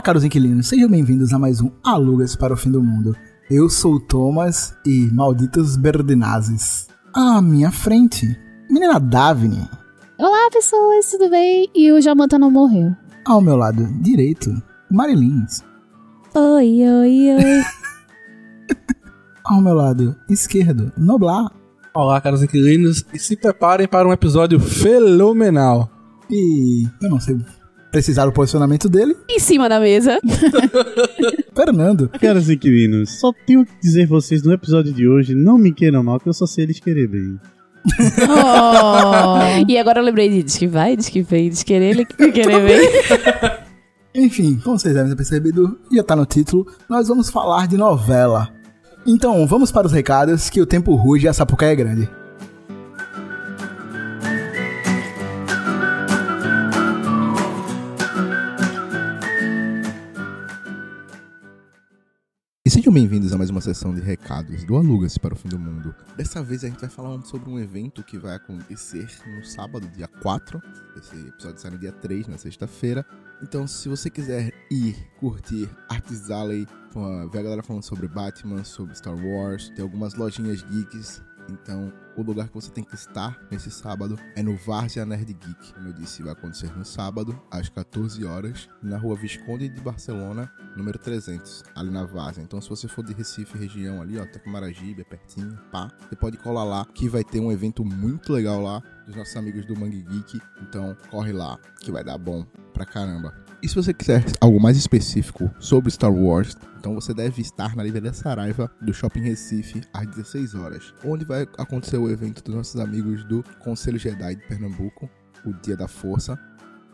Olá, caros inquilinos, sejam bem-vindos a mais um Alugas para o Fim do Mundo. Eu sou o Thomas e malditos Berdinazes. À minha frente, menina Davine. Olá, pessoas, tudo bem? E o Jamanta não morreu. Ao meu lado direito, Marilins. Oi, oi, oi. Ao meu lado esquerdo, Noblar. Olá, caros inquilinos, e se preparem para um episódio fenomenal. E eu não sei precisar do posicionamento dele, em cima da mesa. Fernando. Caros inquilinos, só tenho que dizer vocês no episódio de hoje, não me queiram mal, que eu só sei eles querer bem. Oh. e agora eu lembrei de diz que vai, diz que vem, diz querer, ele querer vem. Enfim, como vocês devem ter percebido, já tá no título, nós vamos falar de novela. Então, vamos para os recados, que o tempo ruge e a sapucaia é grande. Sejam bem-vindos a mais uma sessão de recados do Alugas para o Fim do Mundo. Dessa vez a gente vai falar sobre um evento que vai acontecer no sábado, dia 4. Esse episódio sai no dia 3, na sexta-feira. Então, se você quiser ir curtir Arts Alley, ver a galera falando sobre Batman, sobre Star Wars, tem algumas lojinhas geeks então, o lugar que você tem que estar nesse sábado é no Várzea Nerd Geek. Como eu disse, vai acontecer no sábado, às 14 horas, na rua Visconde de Barcelona, número 300, ali na Várzea. Então, se você for de Recife, região ali, ó, Tecumaragibe, é pertinho, pá, você pode colar lá, que vai ter um evento muito legal lá, dos nossos amigos do Mangue Geek. Então, corre lá, que vai dar bom pra caramba. E se você quiser algo mais específico sobre Star Wars, então você deve estar na Livraria Saraiva do Shopping Recife às 16 horas, onde vai acontecer o evento dos nossos amigos do Conselho Jedi de Pernambuco, o Dia da Força,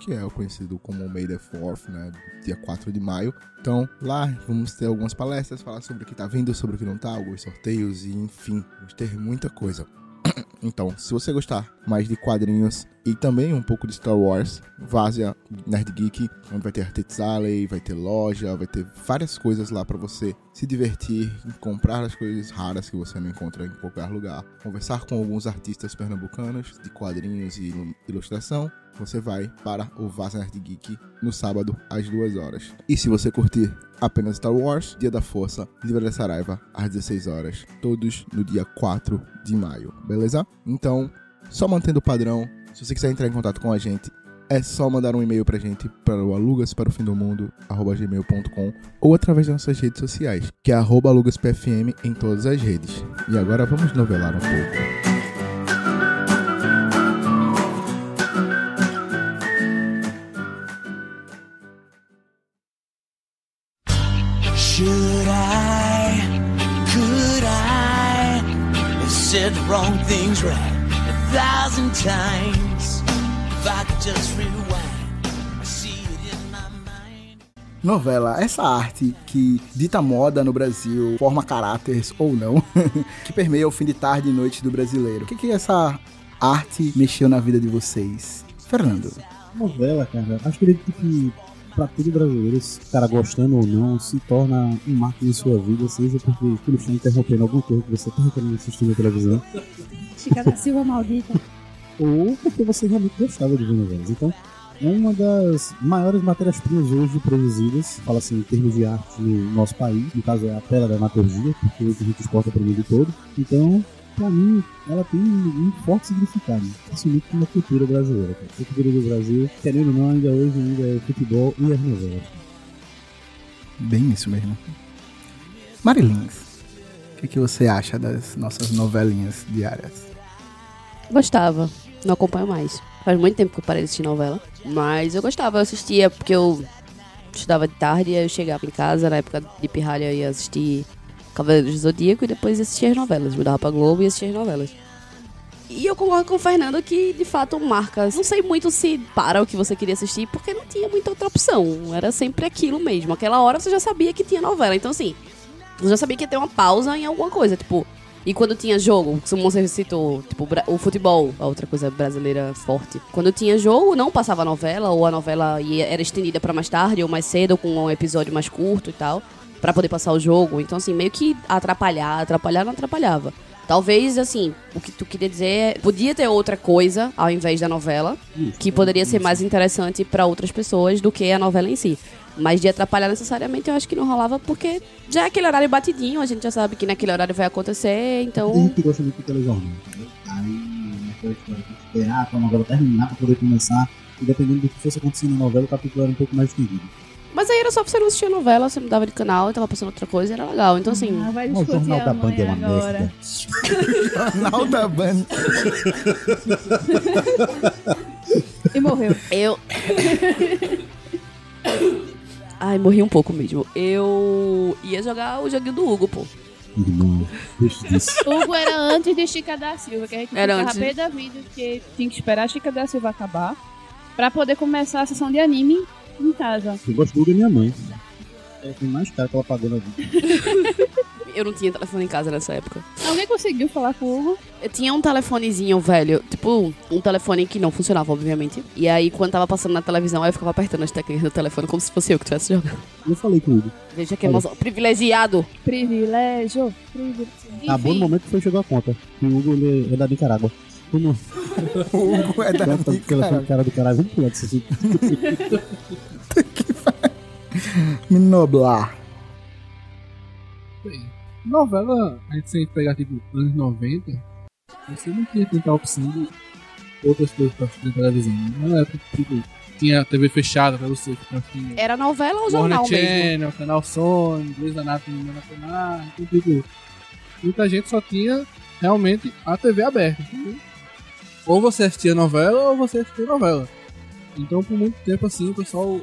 que é conhecido como May the 4th, né, dia 4 de maio. Então, lá vamos ter algumas palestras, falar sobre o que tá vindo, sobre o que não tá, alguns sorteios e enfim, vamos ter muita coisa. Então, se você gostar mais de quadrinhos e também um pouco de Star Wars, Vazia Nerd Geek, onde vai ter Artets Alley, vai ter loja, vai ter várias coisas lá para você se divertir, comprar as coisas raras que você não encontra em qualquer lugar, conversar com alguns artistas pernambucanos de quadrinhos e ilustração você vai para o Vaza Nerd Geek no sábado às 2 horas. E se você curtir apenas Star Wars, Dia da Força, Livraria Saraiva às 16 horas, todos no dia 4 de maio, beleza? Então, só mantendo o padrão, se você quiser entrar em contato com a gente, é só mandar um e-mail pra gente para o alugas para o fim do mundo gmail.com ou através das nossas redes sociais, que é arroba alugaspfm em todas as redes. E agora vamos novelar um pouco. A thousand times? If I could just rewind, I see it in my mind. Novela, essa arte que dita moda no Brasil, forma caráteres ou não, que permeia o fim de tarde e noite do brasileiro. O que, que essa arte mexeu na vida de vocês? Fernando. Novela, cara, acho que ele que pra todo brasileiro, se o cara gostando ou não, se torna um marco em sua vida, seja porque aquilo está interrompendo alguma coisa que você está querendo assistir na televisão. Chica da Silva maldita. Ou porque você realmente gostava de ver novelas. Então, é uma das maiores matérias-primas hoje produzidas, fala assim, em termos de arte no nosso país, no caso é a tela da dramaturgia, porque a gente exporta para o mundo todo. Então, pra mim, ela tem um forte significado, principalmente na cultura brasileira. Cara. A cultura do Brasil, querendo ou não, ainda hoje ainda é o futebol e as novelas. Bem isso mesmo. Marilins, o que, que você acha das nossas novelinhas diárias? Gostava, não acompanho mais. Faz muito tempo que eu parei de assistir novela, mas eu gostava, eu assistia porque eu estudava de tarde e eu chegava em casa, na época de pirralha eu ia assistir Cavaleiros do Zodíaco e depois assistia as novelas. Mudava pra Globo e assistia as novelas. E eu concordo com o Fernando que, de fato, marcas. Não sei muito se para o que você queria assistir, porque não tinha muita outra opção. Era sempre aquilo mesmo. Aquela hora você já sabia que tinha novela. Então, assim, você já sabia que ia ter uma pausa em alguma coisa. Tipo, e quando tinha jogo, como você citou, tipo, o futebol, a outra coisa brasileira forte. Quando tinha jogo, não passava novela, ou a novela era estendida para mais tarde ou mais cedo, com um episódio mais curto e tal para poder passar o jogo. Então, assim, meio que atrapalhar, atrapalhar não atrapalhava. Talvez, assim, o que tu queria dizer é, podia ter outra coisa ao invés da novela, Isso, que poderia isso. ser mais interessante para outras pessoas do que a novela em si. Mas de atrapalhar necessariamente eu acho que não rolava porque já é aquele horário batidinho, a gente já sabe que naquele horário vai acontecer, Tem então. gente que gosta de telejornal. entendeu? Aí, esperar pra novela terminar pra poder começar. E dependendo do que fosse acontecendo na novela, o capítulo era um pouco mais estendido. Mas aí era só pra você não assistir a novela, você mudava de canal e tava passando outra coisa, era legal. Então assim. Ah, vai O discutir Jornal da Band é uma agora. merda. Jornal da Band. E morreu. Eu. Ai, morri um pouco mesmo. Eu ia jogar o joguinho do Hugo, pô. Irmão, deixa disso. Hugo era antes de Chica da Silva, que a gente Era ficava antes. pé da vida, porque tinha que esperar a Chica da Silva acabar pra poder começar a sessão de anime em casa. Eu gosto do da minha mãe. É tem mais caro que ela pagou na vida. Eu não tinha telefone em casa nessa época. Alguém conseguiu falar com o Hugo? Eu tinha um telefonezinho velho, tipo, um telefone que não funcionava, obviamente. E aí, quando tava passando na televisão, aí eu ficava apertando as teclinhas do telefone como se fosse eu que tivesse jogando. Eu falei com o Hugo. Veja que emoção. Privilegiado. Privilégio. privilégio. Acabou no momento que foi chegou a conta. Que o Hugo ele é da Nicarágua. Como? O Hugo é da com Nicarágua. cara do caralho. Vamos pular disso assunto. Me noblar. Bem, novela, a gente sempre pegar tipo anos 90, você não tinha tanta opção de outras coisas pra assistir na televisão. Não é tipo, tinha TV fechada pra você ficar assistindo. Era novela ou jornal mesmo? Channel, Canal Sony, Grey's Anatomy no Nacional, então, tipo, muita gente só tinha realmente a TV aberta. entendeu? Ou você assistia novela ou você assistia novela. Então por muito tempo assim o pessoal.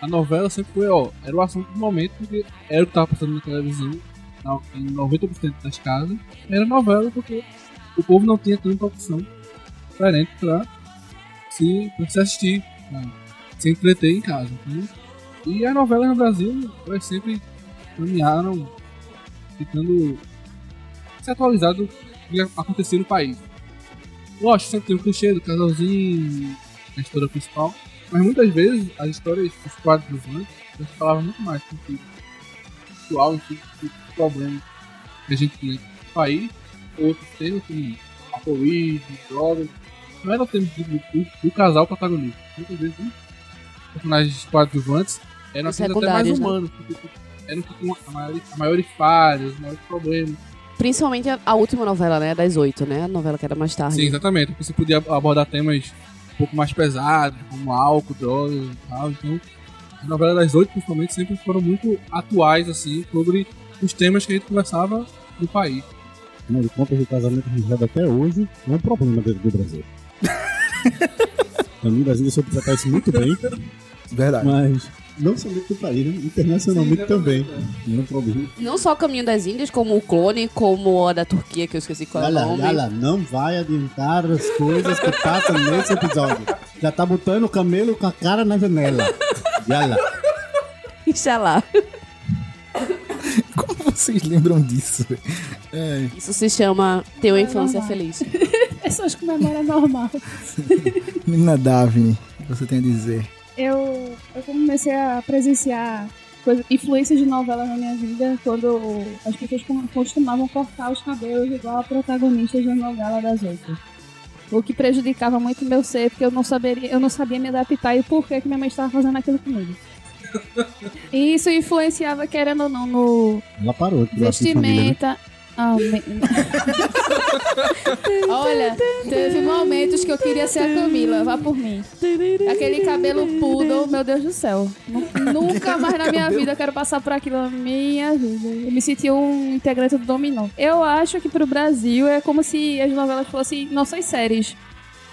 A novela sempre foi, ó, era o assunto do momento, porque era o que tava passando na televisão, na- em 90% das casas, era novela porque o povo não tinha tanta opção diferente pra se, pra se assistir, pra se entreter em casa. Então, e as novelas no Brasil, elas sempre caminharam tentando se atualizar do que acontecia no país. Lógico, sempre tem o clichê do casalzinho, a história principal, mas muitas vezes as histórias, os quadros antes, eles falavam muito mais sobre o atual, enfim, do problema que a gente tinha no país, outros temas como alcoolismo, drogas, não eram temas do, do, do casal protagonista. Muitas vezes os personagens coadjuvantes eram assim, até mais né? humanos, porque tipo, eram que tinham a maior- a maiores falhas, os maiores problemas. Principalmente a, a última novela, né? Das oito, né? A novela que era mais tarde. Sim, exatamente. Porque você podia abordar temas um pouco mais pesados, como álcool, drogas e tal. Então, as novelas das oito, principalmente, sempre foram muito atuais, assim, sobre os temas que a gente conversava no país. Afinal de contas, o casamento registrado até hoje é um problema dentro do Brasil. Caminho das Índias soube tratar isso muito bem, Verdade. mas não somente do país, né? internacionalmente também. Não é problema. Não só o Caminho das Índias, como o Clone, como a da Turquia, que eu esqueci qual é o nome. olha, não vai adiantar as coisas que passam nesse episódio. Já tá botando o camelo com a cara na janela. Yala. Inshallah. Como vocês lembram disso? É, Isso se chama ter uma infância normal. feliz. Pessoas com memória normal. menina Daphne, que você tem a dizer? Eu, eu comecei a presenciar coisa, influências de novela na minha vida quando as pessoas costumavam cortar os cabelos igual a protagonistas da novela das outras. O que prejudicava muito meu ser, porque eu não, saberia, eu não sabia me adaptar e o porquê que minha mãe estava fazendo aquilo comigo. E isso influenciava, querendo ou não, no Ela parou de de família, né? Me- Olha, teve momentos que eu queria ser a Camila, vá por mim. Aquele cabelo poodle, meu Deus do céu. Nu- Nunca mais na minha vida eu quero passar por aquilo na minha vida. Eu me senti um integrante do Dominó. Eu acho que pro Brasil é como se as novelas fossem nossas séries.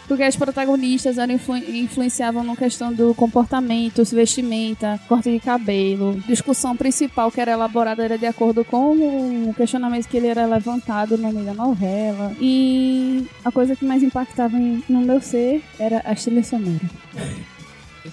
Porque as protagonistas eram influ influenciavam na questão do comportamento, vestimenta, corte de cabelo. Discussão principal que era elaborada era de acordo com o questionamento que ele era levantado no meio da novela. E a coisa que mais impactava no meu ser era as trilhas sonoras.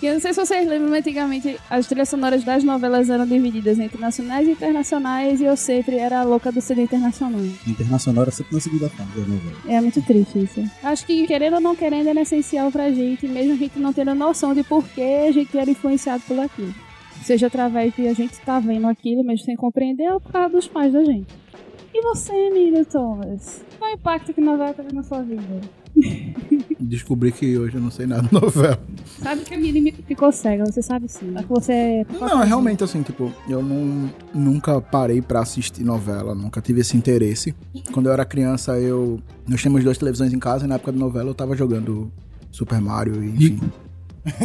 E eu não sei se vocês lembram, mas antigamente as trilhas sonoras das novelas eram divididas entre nacionais e internacionais e eu sempre era a louca do CD internacional. Internacional era sempre na segunda fase da novela. É muito triste isso. Acho que, querendo ou não querendo, era essencial pra gente, mesmo a gente não tendo noção de por que a gente era influenciado por aquilo. Seja através de a gente estar vendo aquilo, mesmo sem compreender, ou por causa dos pais da gente. E você, Nilo Thomas? Qual é o impacto que novela teve na sua vida? Descobri que hoje eu não sei nada de novela. Sabe que a Miri ficou cega, você sabe sim. É que você é Não, é realmente assim, tipo, eu não, nunca parei pra assistir novela, nunca tive esse interesse. Quando eu era criança, eu. Nós tínhamos duas televisões em casa e na época da novela eu tava jogando Super Mario e enfim.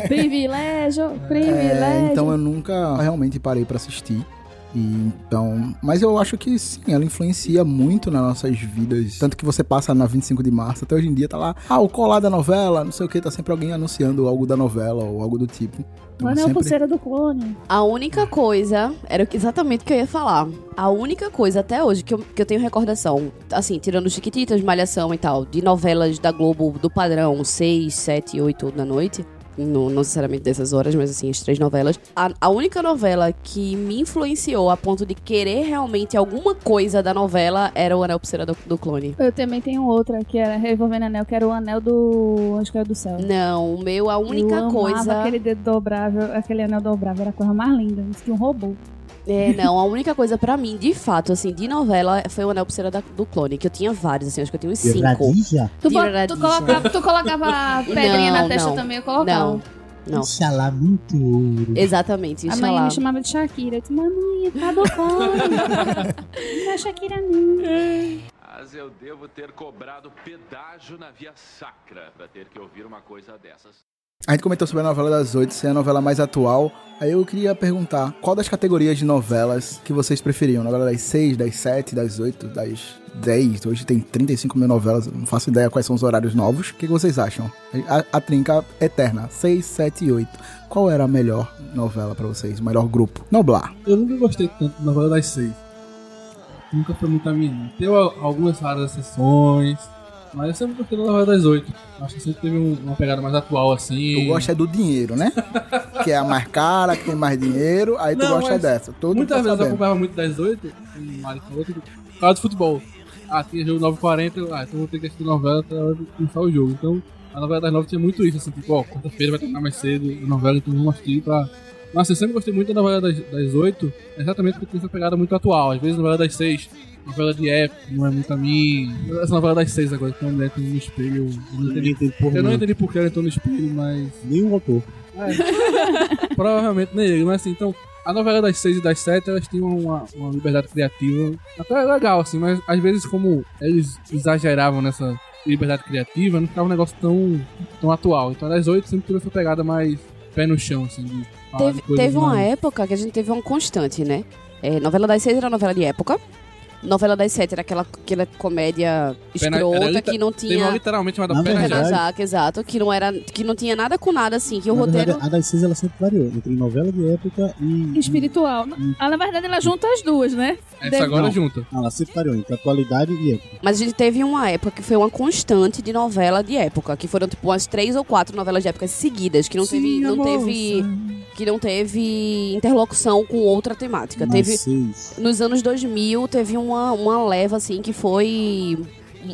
Privilégio, É, privilégio. então eu nunca realmente parei pra assistir. E, então, mas eu acho que sim, ela influencia muito nas nossas vidas. Tanto que você passa na 25 de março, até hoje em dia tá lá, ah, o colar da novela, não sei o que, tá sempre alguém anunciando algo da novela ou algo do tipo. Então, Mano, é a pulseira do clone. A única coisa, era exatamente o que eu ia falar. A única coisa até hoje que eu, que eu tenho recordação, assim, tirando Chiquititas, Malhação e tal, de novelas da Globo do padrão 6, 7, 8 da noite. Não, não necessariamente dessas horas, mas assim, as três novelas. A, a única novela que me influenciou a ponto de querer realmente alguma coisa da novela era o Anel Pulseira do, do Clone. Eu também tenho outra, que era Revolvendo Anel, que era o anel do Anjo Caiu do Céu. Não, o meu, a única eu coisa. aquele dedo dobrável, aquele anel dobrável, era a coisa mais linda. Isso tinha um robô. É, não, a única coisa pra mim, de fato, assim, de novela, foi o Anel Pulseira da- do Clone, que eu tinha vários, assim, acho que eu tinha uns cinco. Tu, tu, colocava, tu colocava pedrinha Não, na testa não. também, eu colocava. Não, não. Inxalá, muito ouro. Exatamente, A isso mãe me chamava de Shakira. Eu disse, mamãe, tá do clone. Não é Shakira, não. Mas eu devo ter cobrado pedágio na via sacra pra ter que ouvir uma coisa dessas. A gente comentou sobre a novela das oito ser a novela mais atual. Aí eu queria perguntar, qual das categorias de novelas que vocês preferiam? Novela das seis, das sete, das oito, das dez? Hoje tem 35 mil novelas, não faço ideia quais são os horários novos. O que vocês acham? A, a trinca eterna, seis, sete e oito. Qual era a melhor novela pra vocês? O melhor grupo? Noblar. Eu nunca gostei tanto da novela das seis. Nunca foi muito a minha. não. Teve al- algumas raras exceções, mas eu sempre gostei da novela das oito. Acho que sempre teve um- uma pegada mais atual assim. Tu gosta é do dinheiro, né? que é a mais cara, que tem mais dinheiro, aí tu Não, gosta mas dessa. Todo Muitas tá vezes eu acompanhava muito das oito, como o Mário falou, por causa do futebol. Ah, tinha jogo 9h40, eu, ah, então vou ter que assistir novela até a hora de começar o jogo. Então, a novela das nove tinha muito isso, assim, tipo, ó, quarta-feira vai terminar mais cedo a novela, então vamos assistir pra... Mas eu sempre gostei muito da novela das, das 8, exatamente porque tem essa pegada muito atual. Às vezes a novela das 6, novela de época, não é muito a mim. Essa novela das 6 agora, que é uma mulher entrando no espelho, eu não entendi, tem porra eu não entendi por que ela entrou no espelho, mas... Nem o autor. Provavelmente nem ele, mas assim, então, a novela das 6 e das 7, elas tinham uma, uma liberdade criativa até legal, assim, mas às vezes como eles exageravam nessa liberdade criativa, não ficava um negócio tão, tão atual. Então a das 8 sempre teve essa pegada mais pé no chão, assim, de falar Teve, teve uma mais- época que a gente teve uma constante, né? É, novela das seis era novela de época. Novela das sete era aquela, aquela comédia era escrota que não tinha. literalmente chamada Na pé na Pé verdade, na jaca. jaca, exato. Que não, era, que não tinha nada com nada, assim. Que o Na roteiro. verdade, a das seis ela sempre variou entre novela de época e. Espiritual. Ah, na verdade, ela junta as duas, né? Essa Deve- agora Não. junta. Não, ela sempre variou entre atualidade e época. Mas a gente teve uma época que foi uma constante de novela de época. Que foram, tipo, umas três ou quatro novelas de época seguidas. Que não teve. Não teve que não teve interlocução com outra temática. Nas Teve. seis. Nos anos 2000 teve uma, uma leva assim que foi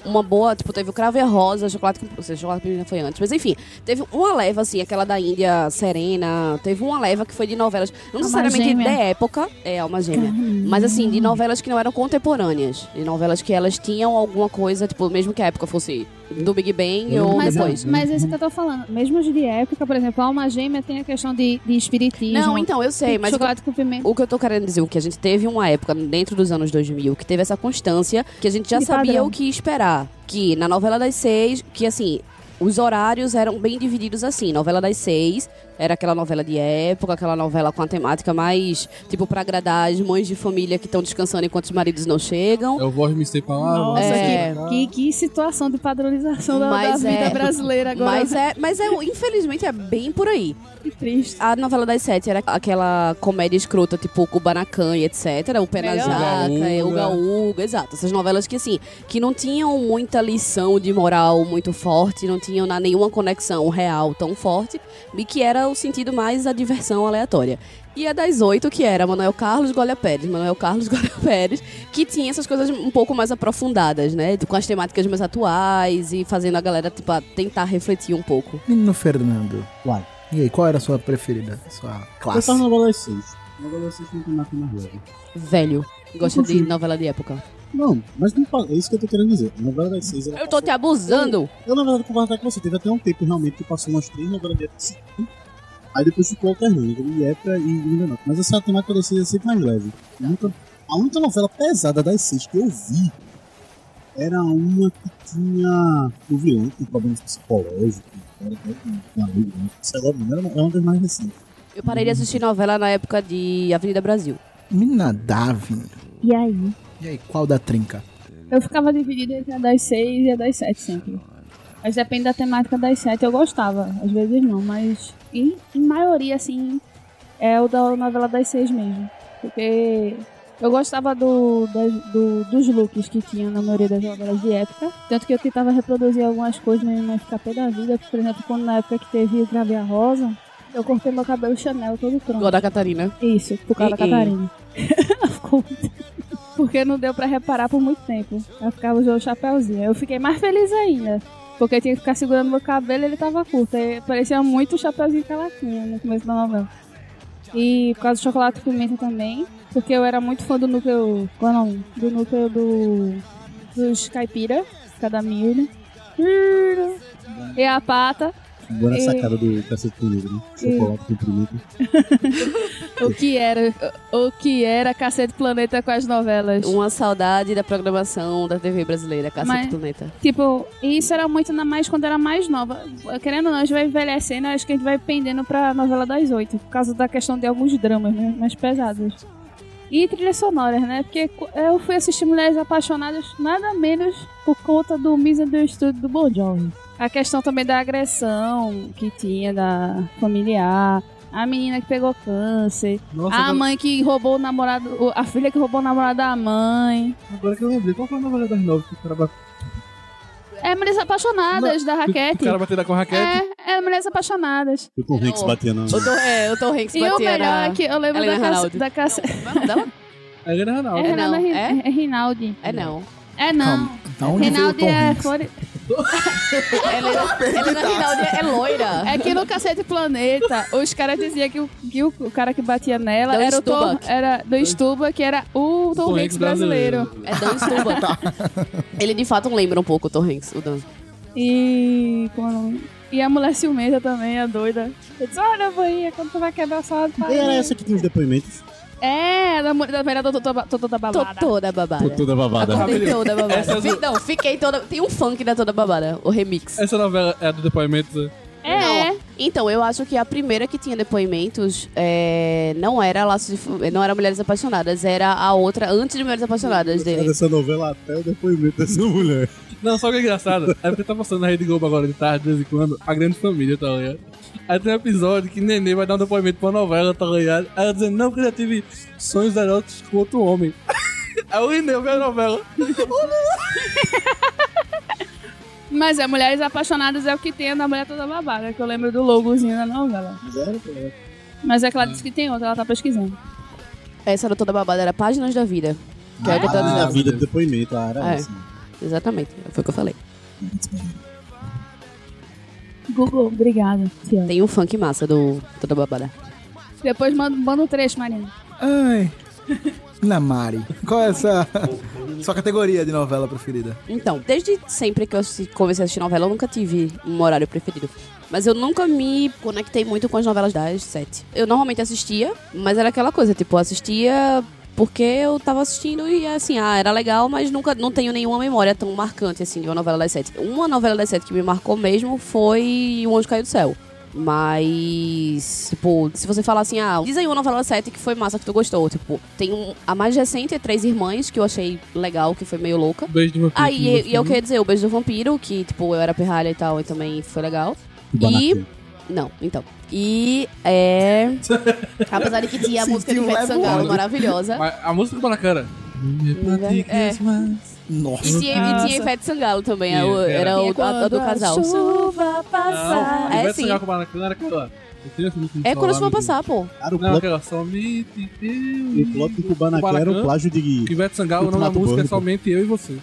uma boa, tipo, teve o Cravo e a Rosa, Chocolate com ou seja, Chocolate com foi antes, mas enfim, teve uma leva assim, aquela da Índia Serena, teve uma leva que foi de novelas, não necessariamente da época, é Alma Gêmea, mas assim, de novelas que não eram contemporâneas, de novelas que elas tinham alguma coisa, tipo, mesmo que a época fosse do Big Bang ou Mas, depois. mas é isso que eu tô falando. Mesmo de época, por exemplo, a Alma Gêmea tem a questão de, de espiritismo. Não, então, eu sei, mas o que eu- Chocolate com pimenta. O que eu tô querendo dizer, o que a gente teve uma época dentro dos anos 2000 que teve essa constância, que a gente já De sabia padrão. o que esperar. Que na novela das seis, que assim, os horários eram bem divididos assim. Novela das seis era aquela novela de época, aquela novela com a temática mais, tipo, pra agradar as mães de família que estão descansando enquanto os maridos não chegam. Eu vou me sei palavras. Nossa, É. que, que, que situação de padronização da, da vida é- brasileira agora. Mas é, mas é, infelizmente é bem por aí. Que triste. A novela das sete era aquela comédia escrota, tipo Kubanacan e etc. O Pé na. Jaca, é, o. Gaúga, exato. Essas novelas que, assim, que não tinham muita lição de moral muito forte, não tinham na- nenhuma conexão real tão forte, e que era o sentido mais a diversão aleatória. E a das oito, que era Manuel Carlos Golia Pérez, Manuel Carlos Golia Pérez, que tinha essas coisas um pouco mais aprofundadas, né? Com as temáticas mais atuais e fazendo a galera, tipo, a tentar refletir um pouco. Menino Fernando. Uai. E aí, qual era a sua preferida? Sua Eu classe? tava na novela das seis. A novela das seis não tem nada. Velho. Gosta de novela de época. Não, mas não fala- é isso que eu tô querendo dizer. A novela das seis. ela Eu tô te abusando. Eu, na verdade, concordo com você. Teve até um tempo realmente que passou umas três novelas de época seguidas. Aí depois ficou alternando, entre época e Linda Noite. Mas essa temática das seis é sempre mais leve. Nunca- a única novela pesada das seis que eu vi era uma que tinha o vilão com problemas psicológicos. Era até com uma lei, né? sei lá, era uma- era uma das mais recentes. Eu parei de assistir novela na época de Avenida Brasil. Mina Davi. E aí? E aí, qual da trinca? Eu ficava dividida entre a das 6 e a das 7 sempre. Mas depende da temática das 7, eu gostava. Às vezes não, mas em, em maioria, assim, é o da novela das 6 mesmo. Porque eu gostava do, das- do- dos looks que tinha na maioria das novelas de época. Tanto que eu tentava reproduzir algumas coisas, mas não ficar pé da vida. Por exemplo, quando na época que teve o Gravei a Rosa, eu cortei meu cabelo Chanel todo pronto. Igual da Catarina. Isso, por causa da E- e- Catarina. Ficou muito- Porque não deu pra reparar por muito tempo. Ela ficava usando o chapéuzinho. Eu fiquei mais feliz ainda. Porque eu tinha que ficar segurando meu cabelo e ele tava curto. Aí parecia muito o chapéuzinho que ela tinha no começo da novela. E por causa do chocolate pimenta também. Porque eu era muito fã do núcleo. Qual é o nome? Do núcleo do. Dos caipira. Cada milho. E a pata. Agora a E- sacada do Cacete Comigo, né? Chocolate com pimenta. O que era. O que era Cacete Planeta com as novelas. Uma saudade da programação da TV brasileira, Cacete Mas- Planeta. Tipo, isso era muito na mais quando era mais nova. Querendo ou não, a gente vai envelhecendo, acho que a gente vai pendendo pra novela das oito. Por causa da questão de alguns dramas, né? Mais pesados. E trilhas sonoras, né? Porque eu fui assistir Mulheres Apaixonadas nada menos por conta do Misunderstood do Bon Jovi. A questão também da agressão que tinha da familiar. A menina que pegou câncer. Nossa, A agora, mãe que roubou o namorado. o- A filha que roubou o namorado da mãe. agora que eu lembrei, qual foi a novela das nove que o cara bateu? É Mulheres Apaixonadas, da O Raquete. cara bateu com a raquete? É, é Mulheres Apaixonadas. O Tom Hanks Não. batia na. O Tom, é, o Tom Hanks E o batia melhor na... é que eu lembro Helena da caça. Ranaldi. Da caça... Não, não é o Helena Ranaldi. É, É não, é? é Rinaldi. É não. É não. Calma, da onde veio o Rinaldi é, Hanks? Flori- Helena, Helena Rinaldi é loira. é que no Cacete Planeta, os caras diziam que, o, que o, cara que batia nela Dan era o Tom, Stubach. era do Stuba, que era o Tom, Hanks brasileiro. É Dan Stubach. Ele de fato lembra um pouco o Tom Hanks, o Dan. E. Como é o nome? E a mulher ciumenta também, a doida. Eu disse, olha, boinha, quando tu vai quebrar sua E era essa que tinha os depoimentos. É, da, mulher- da Totô da Tô balada. toda babada. Toda babada. Acordei toda babada. Essas- Fi- Não, fiquei toda... Tem um funk da toda babada, o remix. Essa novela é a do depoimento. É, Então, eu acho que a primeira que tinha depoimentos é, não era Laços de não era Mulheres Apaixonadas, era a outra antes de Mulheres Apaixonadas dele. Dessa novela até o depoimento dessa mulher. Não, só que é engraçado. É porque tá passando na Rede Globo agora de tarde, de vez em quando, a grande família, tá ligado? Aí tem um episódio que Nenê vai dar um depoimento pra novela, tá ligado? Aí ela dizendo, não, porque eu já tive sonhos eróticos com outro homem. Aí o Nenê vê a novela. Mas é, Mulheres Apaixonadas é o que tem a da Mulher Toda Babada, que eu lembro do logozinho da novela. Mas é que ela disse que tem outra, ela tá pesquisando. Essa era toda babada, era Páginas da Vida. Que é Ah, a dizendo. vida do depoimento, ah, era É. essa. Exatamente, foi o que eu falei. Google, obrigada. Tem um funk massa do Toda Babada. Depois manda, manda um trecho, Marina. Ai. Na Mari. Qual é essa sua categoria de novela preferida? Então, desde sempre que eu comecei a assistir novela, eu nunca tive um horário preferido. Mas eu nunca me conectei muito com as novelas das sete. Eu normalmente assistia, mas era aquela coisa, tipo, eu assistia porque eu tava assistindo e assim, ah, era legal, mas nunca não tenho nenhuma memória tão marcante assim de uma novela das sete. Uma novela das sete que me marcou mesmo foi O Anjo Caiu do Céu. Mas, tipo, se você falar assim, ah, diz aí uma novela das sete que foi massa, que tu gostou. Tipo, tem um, a mais recente é Três Irmãs, que eu achei legal, que foi meio louca. Beijo de vampiro. Ah, e, e eu queria dizer, o Beijo do Vampiro, que, tipo, eu era pirralha e tal, e também foi legal. E... Não, então. E é... Apesar de que tinha a música de um Ivete Sangalo, maravilhosa. Mas A música do Banacara. É. Nossa. E tinha, e tinha Ivete Sangalo também, é o- Era. era o, a, a do casal. chuva Não, É, Ivete sim. Sangalo com o Banacara era aquela. É quando isso for passar, pô. Cara, o Não, aquela somente eu. o plot do Kubanacan era um plágio de. Que Ivete Sangalo, o nome da Ultimato música é somente eu e você.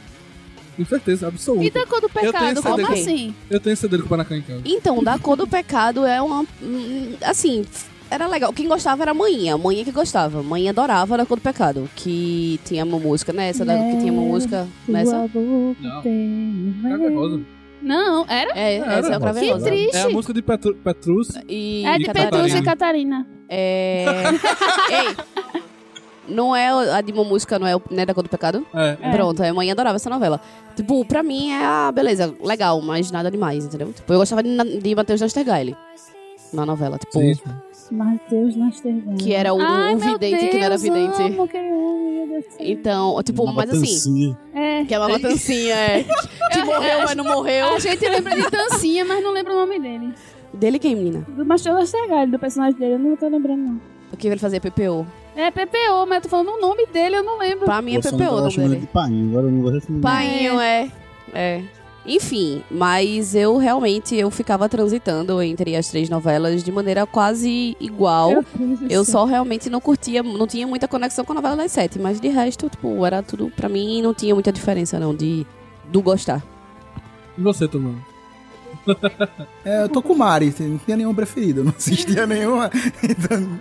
Com certeza, absoluta. E da cor do pecado, como CD. assim? Eu tenho CD do Kubanacan em casa. Então, Da Cor do Pecado é uma... hum, Assim, era legal. Quem gostava era a Manhinha. A Manhinha que gostava. A Manhinha adorava da Cor do Pecado. Que tinha uma música nessa, da- que tinha uma música nessa. Não. é rosa. Não, era? É, essa é a Era. Crave Que triste. É a música de Petru, Petrus. E É de Catarina. Petrúcia e Catarina. É. Ei! Não é a de uma música, não é, o- não é da Cor do Pecado? É. É. Pronto, a mãe adorava essa novela. Tipo, pra mim é a beleza, legal, mas nada demais, entendeu? Tipo, eu gostava de, de Matheus Nastergaile na novela, tipo, Sim. Matheus Nastergal. que era o, Ai, o vidente que não era Deus, vidente. amo aquele homem, meu Deus do céu. Então, tipo, Uma mas assim. É. que é uma matancinha, é. que morreu, mas não morreu. A gente lembra de Tancinha, mas não lembra o nome dele. Dele quem, menina? Do Matheus Nastergal, do personagem dele, eu não tô lembrando, não. O que ele fazia PPO. É PPO, mas eu tô falando o nome dele, eu não lembro. Pra mim é PPO não dele. de painho, agora eu não gosto de. Painho, é. É. Enfim, mas eu realmente eu ficava transitando entre as três novelas de maneira quase igual. Eu só realmente não curtia, não tinha muita conexão com a novela das sete, mas de resto, tipo, era tudo pra mim não tinha muita diferença não de do gostar. E você, Tomando? É, eu tô com o Mari, não tinha nenhuma preferida, eu não assistia nenhuma. Então,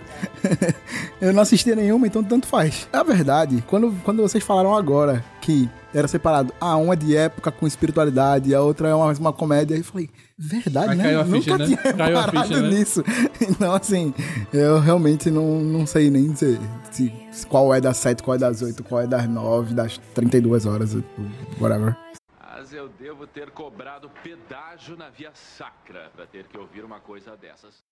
eu não assistia nenhuma, então tanto faz. Na verdade, quando, quando vocês falaram agora que era separado, ah, uma é de época com espiritualidade, a outra é uma, uma comédia, eu falei, verdade, Aí né? caiu a Nunca ficha, né? tinha a reparado ficha, né? nisso. Então, assim, eu realmente não, não sei nem dizer se, se qual é das 7, qual é das 8, qual é das 9, das 32 horas, whatever. Mas eu devo ter cobrado pedágio na via sacra pra ter que ouvir uma coisa dessas.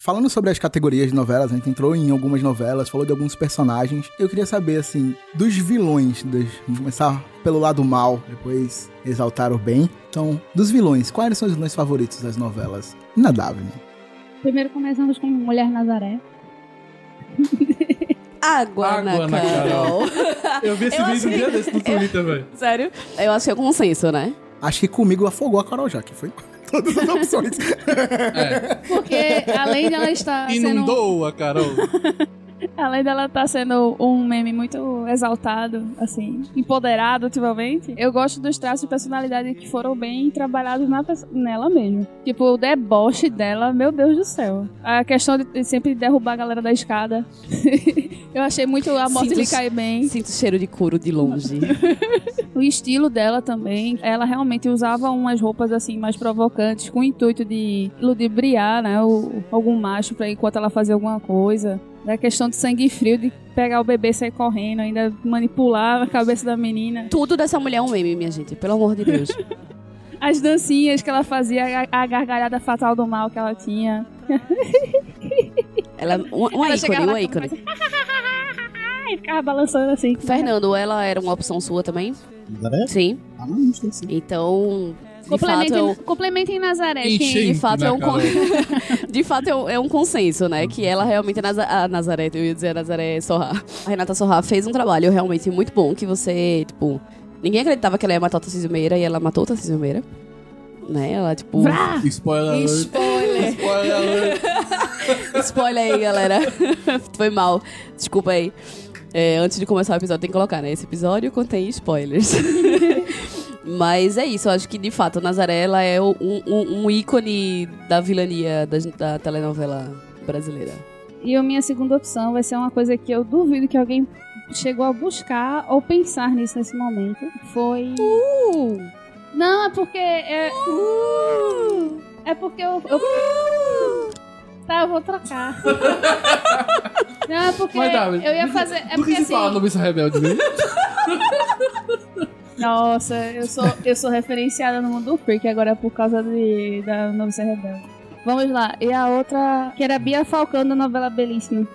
Falando sobre as categorias de novelas, a gente entrou em algumas novelas, falou de alguns personagens. Eu queria saber, assim, dos vilões. Dos, vamos começar pelo lado mal, depois exaltar o bem. Então, dos vilões, quais são os vilões favoritos das novelas? Na Daphne. Primeiro começamos com Mulher Nazaré. Água, Água na, na Carol. Eu vi esse Eu vídeo um achei- dia desse no Twitter, velho. Sério? Eu acho que é consenso, né? Acho que comigo afogou a Carol já, que foi todas as opções. Porque além dela estar sendo. Inundou a Carol. Além dela estar sendo um meme muito exaltado, assim, empoderado ultimamente, eu gosto dos traços de personalidade que foram bem trabalhados na, nela mesmo. Tipo, o deboche dela, meu Deus do céu. A questão de sempre derrubar a galera da escada. eu achei muito a morte Sinto- lhe cai bem. Sinto cheiro de couro de longe. O estilo dela também, ela realmente usava umas roupas assim mais provocantes, com o intuito de ludibriar, né, o, algum macho para enquanto ela fazia alguma coisa. Da questão de sangue frio, de pegar o bebê e sair correndo, ainda manipular a cabeça da menina. Tudo dessa mulher é um meme, minha gente, pelo amor de Deus. As dancinhas que ela fazia, a, gargalhada fatal do mal que ela tinha. Ela, um, um Ela ícone, um lá ícone. E ficava balançando assim. Fernando, ela era uma opção sua também? Nazaré? Sim. Ah, não, não sei se. Então, de fato, Complementem, é um- complementem Nazaré. quem- de fato é um na con- de fato é um, é um consenso, né? Que ela realmente é Naza a Nazaré, eu ia dizer a Nazaré Sorra. A Renata Sorra fez um trabalho realmente muito bom que você, tipo, ninguém acreditava que ela ia matar o Tarcísio Meira e ela matou o Tarcísio Meira. Né? Ela, tipo. Vrá! Spoiler alert. Spoiler! Spoiler alert. Spoiler aí, galera. Foi mal. Desculpa aí. É, antes de começar o episódio, tem que colocar, né? Esse episódio contém spoilers. Mas é isso, eu acho que de fato a Nazaré ela é um, um- um ícone da vilania da, da telenovela brasileira. E a minha segunda opção vai ser uma coisa que eu duvido que alguém chegou a buscar ou pensar nisso nesse momento. Foi. Uh! Não, é porque. É, é porque eu. eu- Tá, eu vou trocar. Não, é porque Mas, Davi, eu ia fazer. É Do que porque se assim. fala no Missa Rebelde, viu? Nossa, eu sou, eu sou referenciada no mundo do freak agora por causa de, da Noviça Rebelde. Vamos lá. E a outra, que era Bia Falcão da novela Belíssima.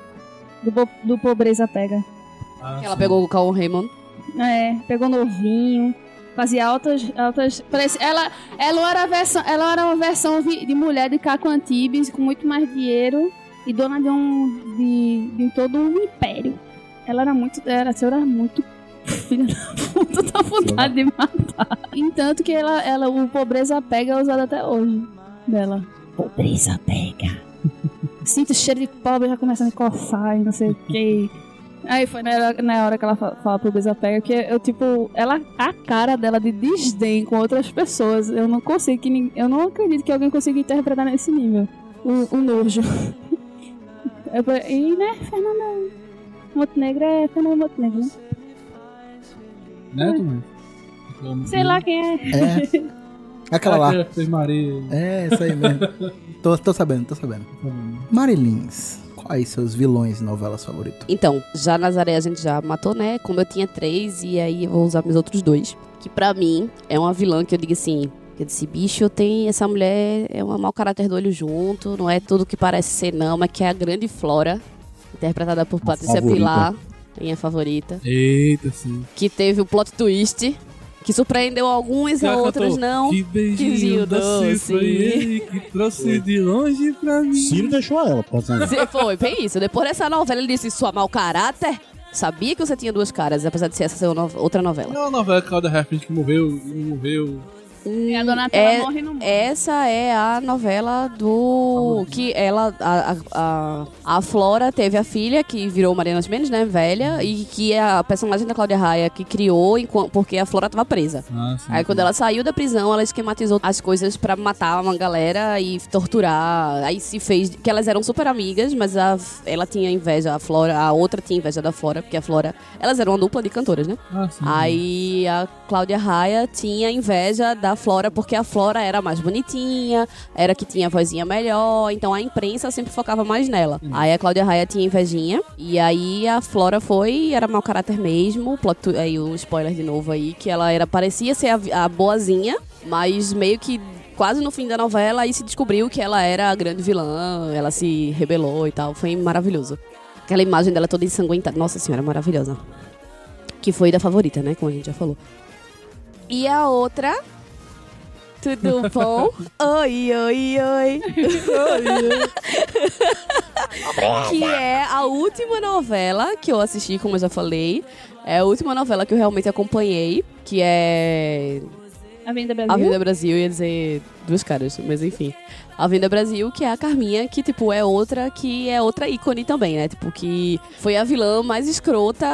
Do, do Pobreza Pega. Ela pegou o Cal Raymond. É, pegou novinho. Fazia altas. altas ela, ela, era versão, ela era uma versão vi- de mulher de Caco Antibes com muito mais dinheiro e dona de um. de, de todo um império. Ela era muito. Era, a senhora era muito. Filha da puta, dá vontade de matar. Entanto que ela, ela, o pobreza pega é usado até hoje. Dela. Pobreza pega. Sinto cheiro de pobre já começando a coçar e não sei o que. Aí foi na hora, na hora que ela fa- fala pro Pega que eu, tipo, ela, a cara dela de desdém com outras pessoas, eu não consigo que eu não acredito que alguém consiga interpretar nesse nível. O, o nojo. Eu falei, e né, Fernanda Montenegro é Fernanda Montenegro, né? Né, Tomás? Sei lá quem é. É. Aquela lá. Maria. É, isso aí mesmo. tô, tô sabendo, tô sabendo. Marilins, quais seus vilões de novelas favoritos? Então, já Nazaré a gente já matou, né? Como eu tinha três, e aí eu vou usar meus outros dois. Que pra mim é uma vilã que eu digo assim. que Eu disse, bicho, tem essa mulher, é um mau caráter do olho junto, não é tudo que parece ser, não, mas que é a grande Flora, interpretada por Patrícia. Pilar, minha favorita. Eita, sim. Que teve o plot twist, que surpreendeu algumas e cantou, não. Que beijinho beijinho doce ele que trouxe de longe pra mim. Ciro deixou ela, pode ser. Foi, bem isso. Depois dessa novela, ele disse, sua mau caráter, sabia que você tinha duas caras, apesar de ser essa ser outra novela. É uma novela que Cláudia Raffins que morreu e não morreu. E a Donatella É- morre no mundo. Essa é a novela do. Que ela. A, a, a, a Flora teve a filha, que virou Mariana Mendes, né? Velha, e que é a personagem da Cláudia Raia que criou porque a Flora tava presa. Ah, sim. Aí quando ela saiu da prisão, ela esquematizou as coisas pra matar uma galera e torturar. Aí se fez. Que elas eram super amigas, mas a, ela tinha inveja, a Flora, a outra tinha inveja da Flora, porque a Flora. Elas eram uma dupla de cantoras, né? Ah, sim. Aí a Cláudia Raia tinha inveja da Flora porque a Flora era mais bonitinha, era que tinha a vozinha melhor, então a imprensa sempre focava mais nela. Aí a Cláudia Raia tinha invejinha e aí a Flora foi, era mau caráter mesmo, plot aí o spoiler de novo aí, que ela era parecia ser a, a boazinha, mas meio que quase no fim da novela aí se descobriu que ela era a grande vilã, ela se rebelou e tal, foi maravilhoso. Aquela imagem dela toda ensanguentada, nossa senhora, maravilhosa. Que foi da favorita, né? Como a gente já falou. E a outra. Tudo bom? oi, oi, oi. que é a última novela que eu assisti, como eu já falei. É a última novela que eu realmente acompanhei. Que é Avenida Brasil. Avenida Brasil, ia dizer duas caras, mas enfim. Avenida Brasil, que é a Carminha, que, tipo, é outra que é outra ícone também, né? Tipo, que foi a vilã mais escrota.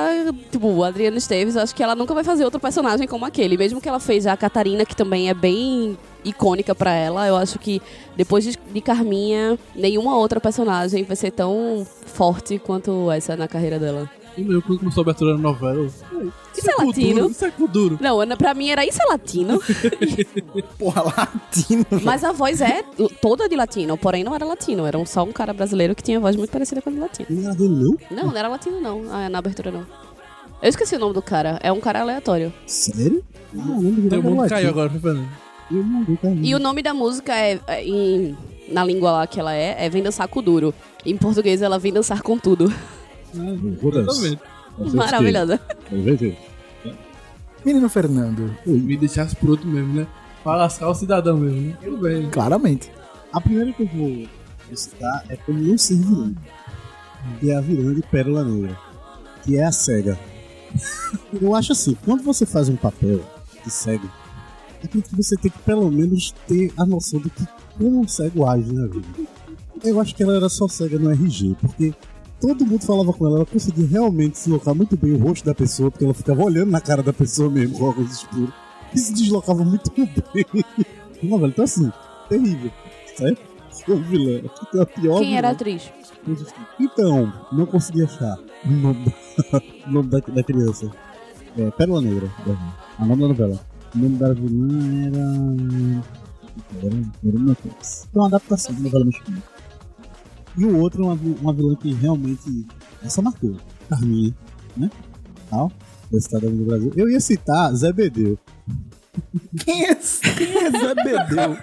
Tipo, a Adriana Esteves, acho que ela nunca vai fazer outro personagem como aquele. Mesmo que ela fez a Catarina, que também é bem icônica pra ela, eu acho que depois de, de Carminha, nenhuma outra personagem vai ser tão forte quanto essa na carreira dela. E meu, quando começou a abertura da novela, eu, "Ei, Isso é cu latino? duro, Isso é duro. Não, Ana, pra mim era isso é latino. Porra, latino. Mas a voz é toda de latino, porém não era latino. Era só um cara brasileiro que tinha voz muito parecida com a de latino. Não era dele, não? Não, não era latino, não. Ah, na abertura, não. Eu esqueci o nome do cara. É um cara aleatório. Sério? Ah, de Teu nada mundo caiu agora, foi Fernando. Eu. E o nome da música é, é em- na língua lá que ela é, é Vem Dançar com Duro. Em português, ela vem dançar com tudo. Vou dançar. Exatamente. Maravilhosa. Menino Fernando, Me deixasse por outro mesmo, né? Pra lascar o cidadão mesmo, né? Tudo bem. claramente. A primeira que eu vou citar é como não ser vilã. Que é a vilã de Pérola Negra. Que é a cega. eu acho assim, quando você faz um papel de cego, acredito que você tem que pelo menos ter a noção do que como um cego age na vida. Eu acho que ela era só cega no RG, porque todo mundo falava com ela, ela conseguia realmente deslocar muito bem o rosto da pessoa, porque ela ficava olhando na cara da pessoa mesmo com óculos escuros. E se deslocava muito bem. Não, velho, então assim, terrível. Certo? Um vilã. É a pior Quem era a vilã. atriz? Então, não consegui achar o nome, da, o nome da, da criança. É, Pérola Negra. É, o nome da novela. O nome da vilã era. Era, era uma uma adaptação de novela mexicana. E o outro é uma, uma vilã que realmente. Essa marcou. Carminha, né? Tal. Da cidade do Brasil. Eu ia citar Zé Bedeu. Quem é, quem é Zé Bedeu?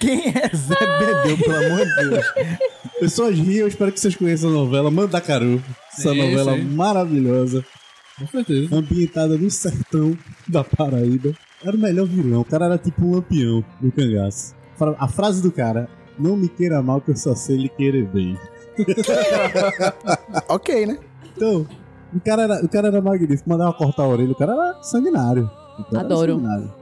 Quem é Zé Bedeu, pelo amor de Deus? Pessoas riam, eu espero que vocês conheçam a novela Mandacaru. Essa Sim, novela sim. maravilhosa. Com certeza. ambientada no sertão da Paraíba. Era o melhor vilão, o cara era tipo um lampião do cangaço. A frase do cara, não me queira mal que eu só sei lhe querer bem. Ok, né? Então, o cara era, o cara era magnífico, mandava cortar a orelha, o cara era sanguinário. Cara era Adoro. sanguinário.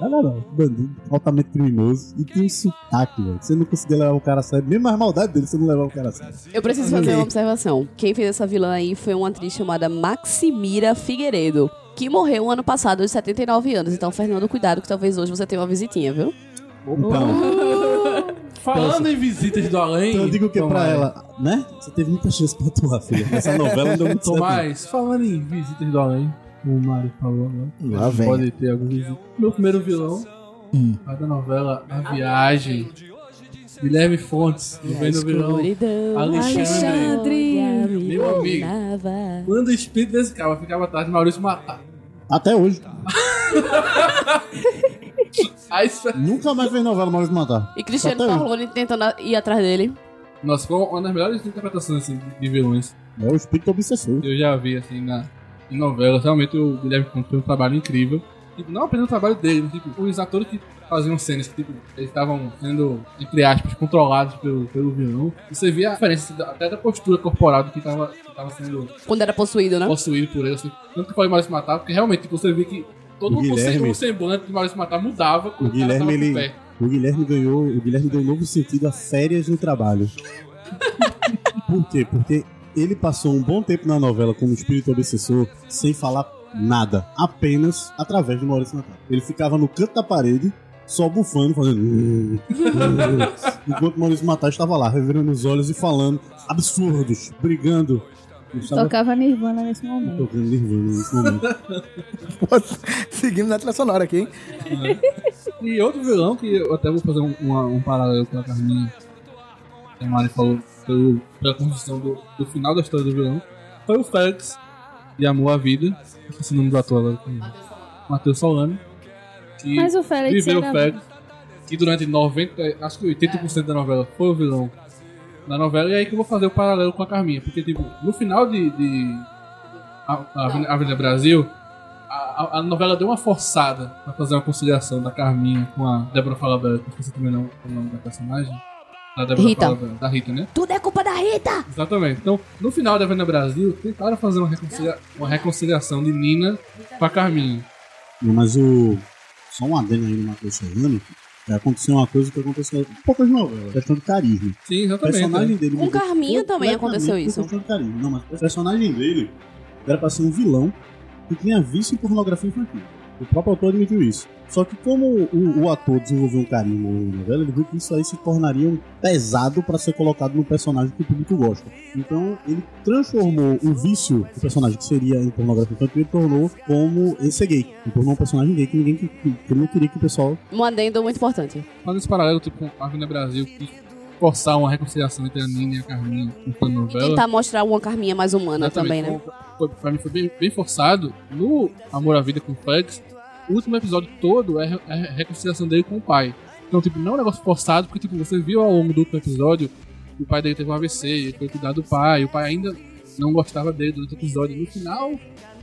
Era era bandido, altamente criminoso e tinha um sotaque, velho. Você não conseguia levar o cara a sério, mesmo as maldades dele, você não levava o cara a sério. Eu preciso fazer uma observação. Quem fez essa vilã aí foi uma atriz chamada Maximira Figueiredo, que morreu ano passado aos 79 anos. Então, Fernando, cuidado que talvez hoje você tenha uma visitinha, viu? Então, Falando em visitas do além. Então eu digo o que pra ela, né? Você teve muita chance pra atuar, filha. Essa novela não deu muito certo. Tomás, falando em visitas do além, o Mário falou, né? Lá vem. Pode ter algum visita. Meu primeiro vilão, Hum. a da novela A Viagem. Guilherme Fontes, vendo o vilão. Escuridão, Alexandre. Meu amigo. Quando o espírito desse cara ficava atrás de Maurício matar. Até hoje. Aí, Nunca mais fez novela Maurício Matar. E Cristiano. Torlone tentando ir atrás dele. nossa, foi uma das melhores interpretações assim, de vilões É o espírito obsessor. eu já vi assim, na, em novelas. Realmente o Guilherme Fontes fez um trabalho incrível. Tipo, não apenas o trabalho dele, mas, tipo, os atores que faziam cenas que tipo, eles estavam sendo, entre aspas, controlados pelo, pelo vilão. Você via a diferença da- até da postura corporal do que estava que tava sendo Quando era possuído, né? possuído por ele. Assim. Tanto que falei Maurício Matar, porque realmente tipo, você vê que todo O Guilherme- o semblante de Maurício Matar mudava quando O Guilherme, ele-. O Guilherme ganhou, o Guilherme deu um novo sentido a férias no trabalho. Por quê? Porque ele passou um bom tempo na novela como espírito obsessor sem falar nada, apenas através de Maurício Matar. Ele ficava no canto da parede, só bufando, fazendo. Enquanto Maurício Matar estava lá, revirando os olhos e falando absurdos, brigando. Estava Tocava Nirvana nesse momento. tocando Nirvana nesse momento. Seguimos na trilha sonora aqui, hein? E outro vilão que eu até vou fazer um, uma- um paralelo com a Carminha, que a Mari falou pelo, pela construção do, do final da história do vilão, foi o Félix de Amor à Vida. Esqueci o nome do ator agora. Matheus Solano. Que Mas o Félix viveu o. Félix, que durante 90, acho que 80% da novela foi o vilão da novela. E aí que eu vou fazer o paralelo com a Carminha. Porque, tipo, no final de, de a, a Avenida- Brasil, a, a- novela deu uma forçada pra fazer uma conciliação da Carminha com a Débora Falabella, que eu esqueci também não, o nome da personagem. Da Débora Rita. Falabella, da Rita, né? Tudo é culpa da Rita! Exatamente. Então, no final da Avenida Brasil, tentaram fazer uma, reconcilia- uma reconciliação de Nina com a Carminha. Não, mas o. Só um adendo aí no Matheus Serrano. Aconteceu uma coisa que aconteceu em poucas novelas. Questão de carisma. Sim, O exatamente. personagem né? dele. Com Carminha também aconteceu isso. questão de carisma. Não, mas o personagem dele era pra ser um vilão que tinha vício em pornografia infantil. O próprio autor admitiu isso. Só que como o, o ator desenvolveu um carisma na novela, ele viu que isso aí se tornaria um pesado pra ser colocado no personagem que o público gosta. Então ele transformou o vício do personagem que seria em pornografia infantil e tornou como esse gay. Ele tornou um personagem gay que ninguém que, que ele não queria que o pessoal Um adendo muito importante. Fazendo esse paralelo, tipo, com a Avenida Brasil, que forçar uma reconciliação entre a Nina e a Carminha na novela. Tentar mostrar uma Carminha mais humana Exatamente, também, né? Foi, pra mim foi bem, bem forçado. No Amor à Vida com o Flex, o último episódio todo é, é a reconciliação dele com o pai. Então, tipo, não é um negócio forçado, porque, tipo, você viu ao longo do último episódio o pai dele teve um AVC, ele foi cuidar do pai, e o pai ainda não gostava dele durante o episódio. No final,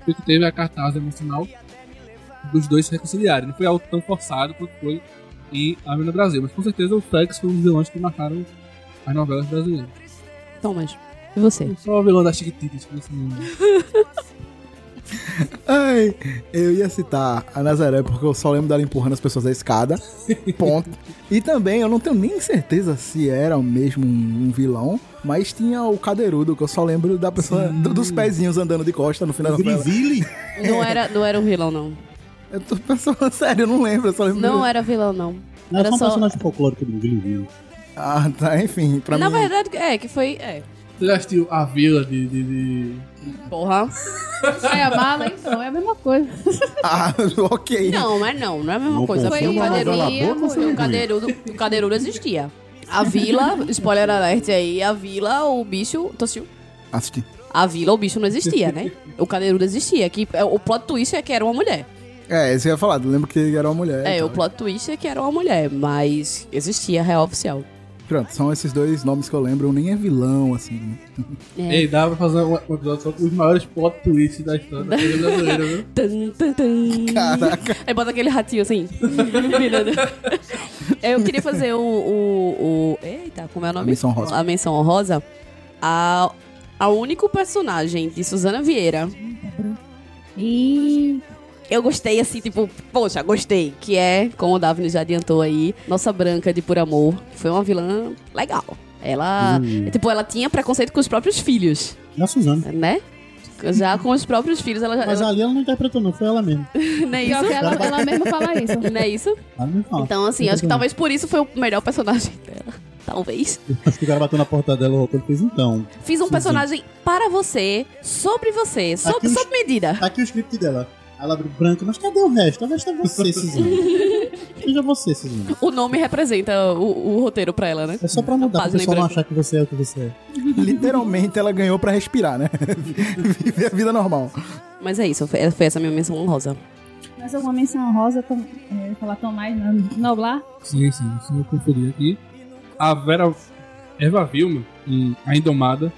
foi que teve a cartaz emocional dos dois se reconciliarem. Não foi algo tão forçado quanto foi em Avenida Brasil. Mas com certeza o Flex foi um dos vilões que marcaram as novelas brasileiras. Thomas, e você? Só o vilão da Chiquititas, que você não Ai, eu ia citar a Nazaré porque eu só lembro dela empurrando as pessoas da escada. Ponto. E também eu não tenho nem certeza se era mesmo um, um vilão, mas tinha o cadeirudo, que eu só lembro da pessoa do- dos pezinhos andando de costa no final da novela. Não era, não era um vilão, não. Eu tô pensando, sério, eu não lembro, eu só lembro. Não era vilão, não. Não, Era é só um só- personagem folclórico do Griville. Ah, tá, enfim, pra Na mim. verdade, é, que foi. É. Você já assistiu A Vila de. de, de... Porra. É a mala, então, é a mesma coisa. Ah, ok. Não, mas não, não é a mesma Não coisa. Porque o cadeirudo, o cadeirudo, o cadeirudo existia. A vila, spoiler alert aí, a vila, o bicho. Tu assistiu? Assisti. A vila, o bicho não existia, né? O cadeirudo existia. Que, é, o plot twist é que era uma mulher. É, isso eu ia falar, eu lembro que era uma mulher. É, o plot twist é que era uma mulher, mas existia a real oficial. Pronto, são esses dois nomes que eu lembro, nem é vilão, assim. né? É. Ei, dá pra fazer um episódio só com os maiores plot twists da história da brasileira, viu? Tum, tum, tum. Caraca. Aí bota aquele ratinho assim. Eu queria fazer o, o, o- Eita, como é o nome? A menção rosa. A menção honrosa. A, a único personagem de Suzana Vieira. E. Eu gostei, assim, tipo, poxa, gostei. Que é, como o Daphne já adiantou aí, Nossa Branca de Por Amor. Foi uma vilã legal. Ela. Tipo, ela tinha preconceito com os próprios filhos, É a Suzana. né? Já com os próprios filhos, ela já. Mas ela- ali ela não interpretou, não. Foi ela mesma. não é isso? que ela, ela mesma fala isso. Não é isso? Ela não fala. Então, assim, acho que talvez por isso foi o melhor personagem dela. talvez. Acho que o cara bateu na porta dela, o autor fez então. Fiz um personagem para você, sobre você, sob, os- sob medida. Tá aqui o script dela. Ela abre branca, mas cadê o resto? O resto é você, Suzana. Seja você, Suzana. O nome representa o, o roteiro pra ela, né? É só pra mudar, pessoal em não achar que você é o que você é. Literalmente ela ganhou pra respirar, né? Viver a vida normal. Mas é isso, foi, foi essa minha menção honrosa. Mais alguma menção rosa, Tom, é, falar Tomás, não, Noblar? Sim, sim, sim, eu conferi aqui. A Vera Eva Vilma, em A Indomada.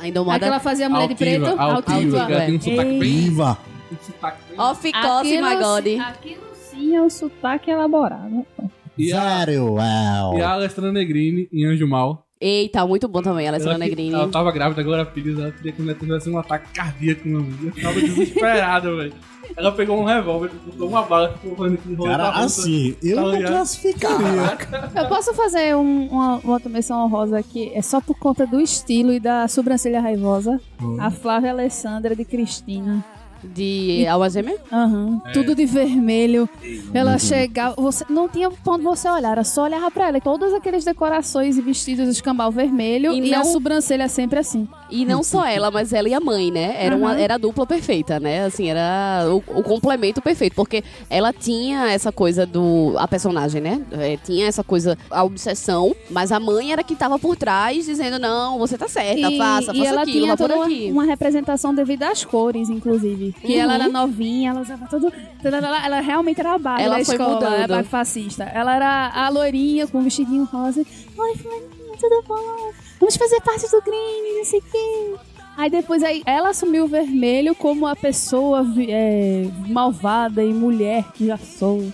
Ainda uma Aquela fazia mulher de preto? altiva, altiva, que ela tem um sotaque bem... Viva! Um sotaque bem... My God. Aquilo sim é o sotaque elaborado. E a, Very well. e a Alessandra Negrini, em Anjo Mal. Eita, muito bom também, Alessandra Ela, Negrini. ela tava grávida, agora Pires, ela queria que tivesse um ataque cardíaco, mano. Eu tava desesperada, velho. Ela pegou um revólver, botou uma bala, ficou fazendo aquele rolo Cara, pra ponta. assim, eu Tá não ligado? classificaria. Eu posso fazer um- uma, uma outra menção honrosa aqui, é só por conta do estilo e da sobrancelha raivosa. A Flávia Alessandra de Cristina. De Gêmea? Aham. É. Tudo de vermelho. Ela chegava. Você, não tinha onde você olhar, era só olhar pra ela. Todas aquelas decorações e vestidos de escambau vermelho E e, a não- sobrancelha sempre assim. E não só ela, mas ela e a mãe, né? Era, uma, Aham. era a dupla perfeita, né? Assim, era o, o complemento perfeito. Porque ela tinha essa coisa do. A personagem, né? É, tinha essa coisa, a obsessão, mas a mãe era que tava por trás dizendo: não, você tá certa, e, faça, e faça ela aquilo, tinha toda uma, aqui. uma representação devido às cores, inclusive. Que Uhum. ela era novinha, ela usava tudo. Ela, ela realmente era a base Ela foi escola, mudando. a base fascista. Ela era a loirinha com o vestidinho rosa. Oi, fulaninha, tudo bom? Vamos fazer parte do crime, não sei o quê. Aí depois aí, ela assumiu o vermelho como a pessoa é, malvada e mulher que já sou.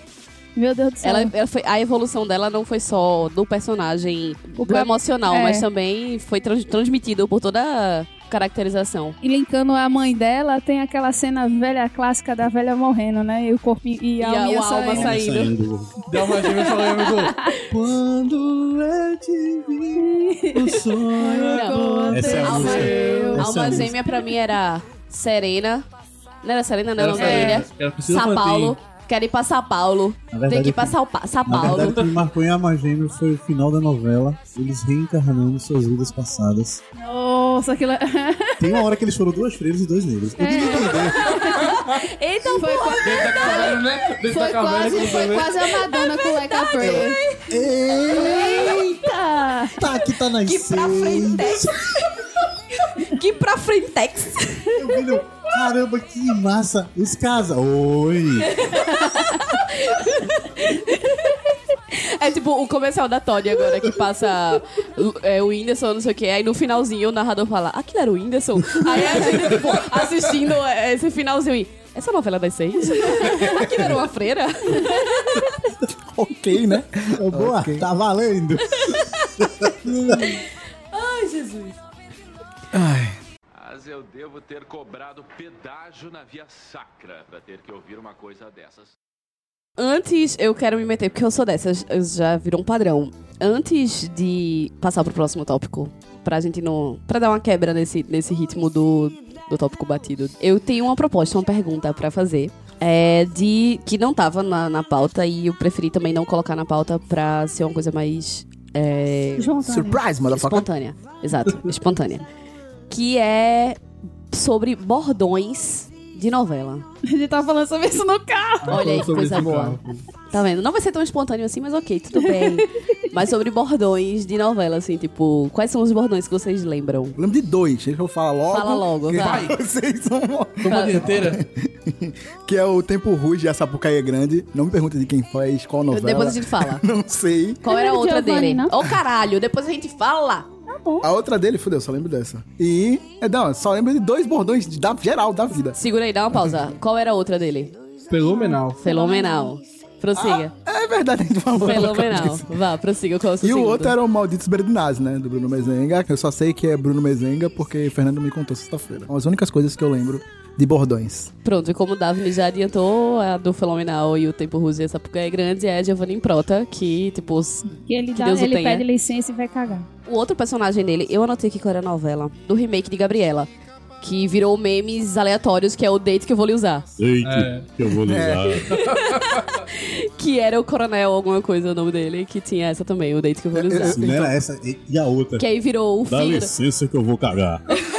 Meu Deus do céu. Ela, ela foi, a evolução dela não foi só do personagem, do emocional, é. mas também foi trans- transmitido por toda caracterização. E linkando a mãe dela, tem aquela cena velha clássica da velha morrendo, né? E o corpinho e a, E a- alminha o alma saindo. saindo. Deu uma e amigo, quando eu te vi, o sonho Não. É a Alma, é a alma gêmea pra mim era Serena. Não era Serena, não, Era não era. Era São. Paulo. Quero ir pra São Paulo. Verdade, Tem que ir pra São, Pa- São Na verdade, Paulo. o que marcou em Alma Gêmea foi o final da novela, eles reencarnando suas vidas passadas. Nossa, aquilo. é- Tem uma hora que eles foram duas freiras e dois negros. Eu entender. Foi, Dentro da caverna, né? Dentro foi da caverna, quase, que foi quase a Madonna com o Leca Prayer. Eita! Tá, aqui tá nas Que pra frentex. que pra frentex. Eu vi Caramba, que massa. Os casa. Oi. É tipo o comercial da Todd agora, que passa é, o Whindersson, não sei o que, aí no finalzinho o narrador fala, aquilo era o Whindersson? Aí a gente, tipo, assistindo é, esse finalzinho e, essa novela das seis? aquilo era uma freira? Ok, né? Ô, boa, Ok. tá valendo. Ai, Jesus. Mas eu devo ter cobrado pedágio na via sacra pra ter que ouvir uma coisa dessas. Antes, eu quero me meter, porque eu sou dessas, já virou um padrão. Antes de passar pro próximo tópico, pra gente não. pra dar uma quebra nesse, nesse ritmo do, do tópico batido, eu tenho uma proposta, uma pergunta pra fazer. É de. que não tava na, na pauta e eu preferi também não colocar na pauta pra ser uma coisa mais. É. Surprise, motherfucker. espontânea. Exato, espontânea. Que é sobre bordões de novela. A gente tava falando sobre isso no carro. Olha aí que coisa boa. carro. Tá vendo? Não vai ser tão espontâneo assim, mas ok, tudo bem. mas sobre bordões de novela, assim, tipo, quais são os bordões que vocês lembram? Eu lembro de dois, deixa eu falar logo. Fala logo, que vai. Vocês são... Toma a dianteira. Que é o Tempo Ruge e a Sapucaí é Grande. Não me pergunte de quem faz, qual novela. Depois a gente fala. Não sei. Qual era a outra Giovanni, dele? Ô caralho, depois a gente fala. A outra dele, fudeu, só lembro dessa. E. É, não, só lembro de dois bordões de- da geral da vida. Segura aí, dá uma pausa. Qual era a outra dele? Fenomenal. Fenomenal. Prossiga. É verdade, a gente falou. Fenomenal. Vá, prossiga. Qual é o seu E o segundo? outro era o Malditos Berdinazzi, né? Do Bruno Mezenga. Eu só sei que é Bruno Mezenga porque Fernando me contou sexta-feira. As únicas coisas que eu lembro de bordões. Pronto, e como o Davi já adiantou, a do Fenomenal e o Tempo Russo e essa época é grande é a Giovanni Prota, que, tipo, os- Que ele, Que dá, Deus o ele tenha. pede licença e vai cagar. o outro personagem dele, eu anotei aqui qual era a novela, do remake de Gabriela, que virou memes aleatórios, que é o date que eu vou lhe usar. Eita, É. que eu vou ligar. que era o Coronel alguma coisa, o nome dele, que tinha essa também, o date que eu vou lhe usar. Se não era essa, e- a outra. Que aí virou o Dá fígado licença que eu vou cagar.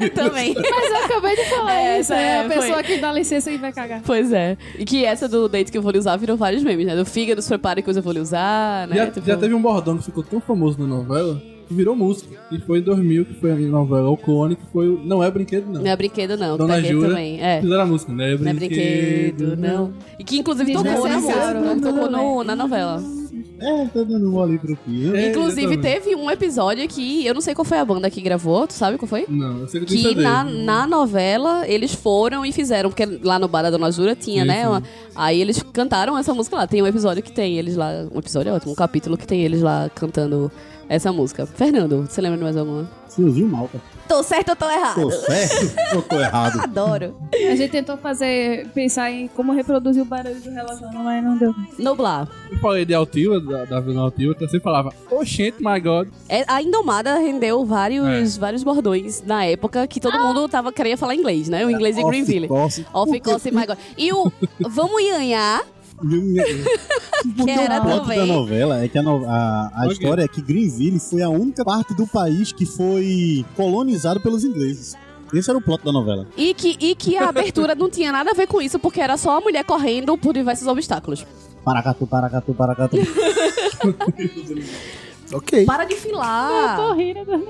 também. Mas eu acabei de falar É, isso. É, a foi. pessoa que dá licença e vai cagar. Pois é. E que essa do date que eu vou lhe usar virou vários memes, né? Do fígado, se prepare que eu vou lhe usar, né? Já, Tipo, já teve um bordão que ficou tão famoso na novela que virou música. E foi em 2000 que foi a novela O Clone, que foi. Não é brinquedo, não. Não é brinquedo, não. Dona Jura também. É. Fizeram a música, né? Não é brinquedo, não. E que inclusive tocou na Desnecessário, música, né? tocou no- na novela. É, tá dando ali pro Pio. É, Inclusive, exatamente. teve um episódio que eu não sei qual foi a banda que gravou, tu sabe qual foi? Não, eu sei que Que na, na novela eles foram e fizeram, porque lá no Bar da Dona Jura tinha, né? uma- aí eles cantaram essa música lá. Tem um episódio que tem eles lá. Um episódio é ótimo, um capítulo que tem eles lá cantando essa música. Fernando, você lembra de mais alguma? Tiozinho malta. Tô certo ou tô errado? Tô certo ou tô errado? Adoro. A gente tentou fazer, pensar em como reproduzir o barulho do relógio, mas não deu. Noblar. Eu falei de Altiva, da, da Vila Altiva, que você falava, oxente, my God. É, a Indomada rendeu É. vários, vários bordões na época que todo mundo tava, queria falar inglês, né? O inglês de Greenville. Off-course. Off course, my God. E o Vamos Ianhar, que era O plot da novela é que a, no- a, a história é que Greenville foi a única parte do país que foi colonizado pelos ingleses. Esse era o plot da novela. E que, e que a abertura não tinha nada a ver com isso, porque era só a mulher correndo por diversos obstáculos. Paracatu, paracatu, paracatu. Ok. Para de filar. Corrida do...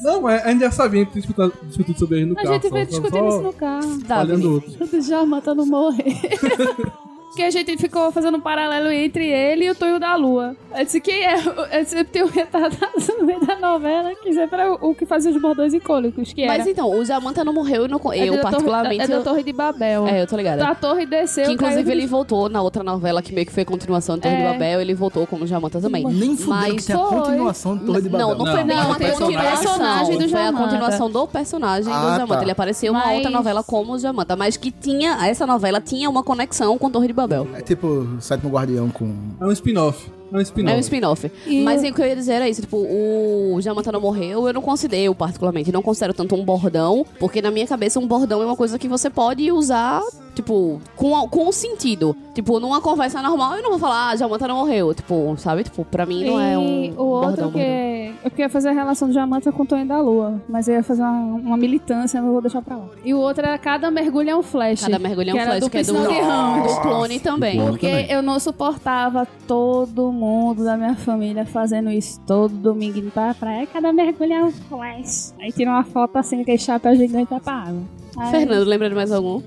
Não, mas a gente já sabia, a gente discutiu, discutiu sobre ele no A carro. gente só- veio discutindo só isso no carro. Tá, Falhando outro. O Djalma não morrer. que a gente ficou fazendo um paralelo entre ele e o Tonho da Lua. Eu disse que é, eu disse, tem um retardado no meio da novela que sempre era o que fazia os bordões icônicos, que era. Mas então, o Jamanta não morreu, eu, não, é eu da particularmente... Torre, é da Torre de Babel. É, eu tô ligada. A torre desceu, Que inclusive caiu ele voltou na outra novela, que meio que foi a continuação de Torre de É. Babel, ele voltou como Jamanta também. Nem Mas que tem a foi. continuação de Torre de Babel. Não, não, foi Não, nem não, uma tem o continuação. personagem do foi a Jamanta. continuação do personagem Ah, do Jamanta. tá. Ele apareceu Mas- outra novela como o Jamanta, mas que tinha, essa novela tinha uma conexão com Torre de Babel. É tipo o Sétimo Guardião com... É um spin-off. É um spin-off. É um spin-off. E Mas o- o que eu ia dizer era isso, tipo, o Jamanta não morreu, eu não considero, eu particularmente, não considero tanto um bordão, porque na minha cabeça um bordão é uma coisa que você pode usar, tipo, com, com um sentido. Tipo, numa conversa normal eu não vou falar, ah, Jamanta não morreu, tipo, sabe? Tipo, pra mim não é um E o outro bordão, que bordão. eu queria fazer a relação do Jamanta com o Tonho da Lua, mas eu ia fazer uma, uma militância, não vou deixar pra lá. E o outro era cada mergulho é um flash. Cada mergulhão que era flash, do que é do, do clone também. clone. Porque também. eu não suportava todo mundo da minha família fazendo isso todo domingo indo pra praia. Cada mergulho é um flash. Aí tira uma foto assim, aquele chapéu gigante pra água. Fernando, lembra de mais algum?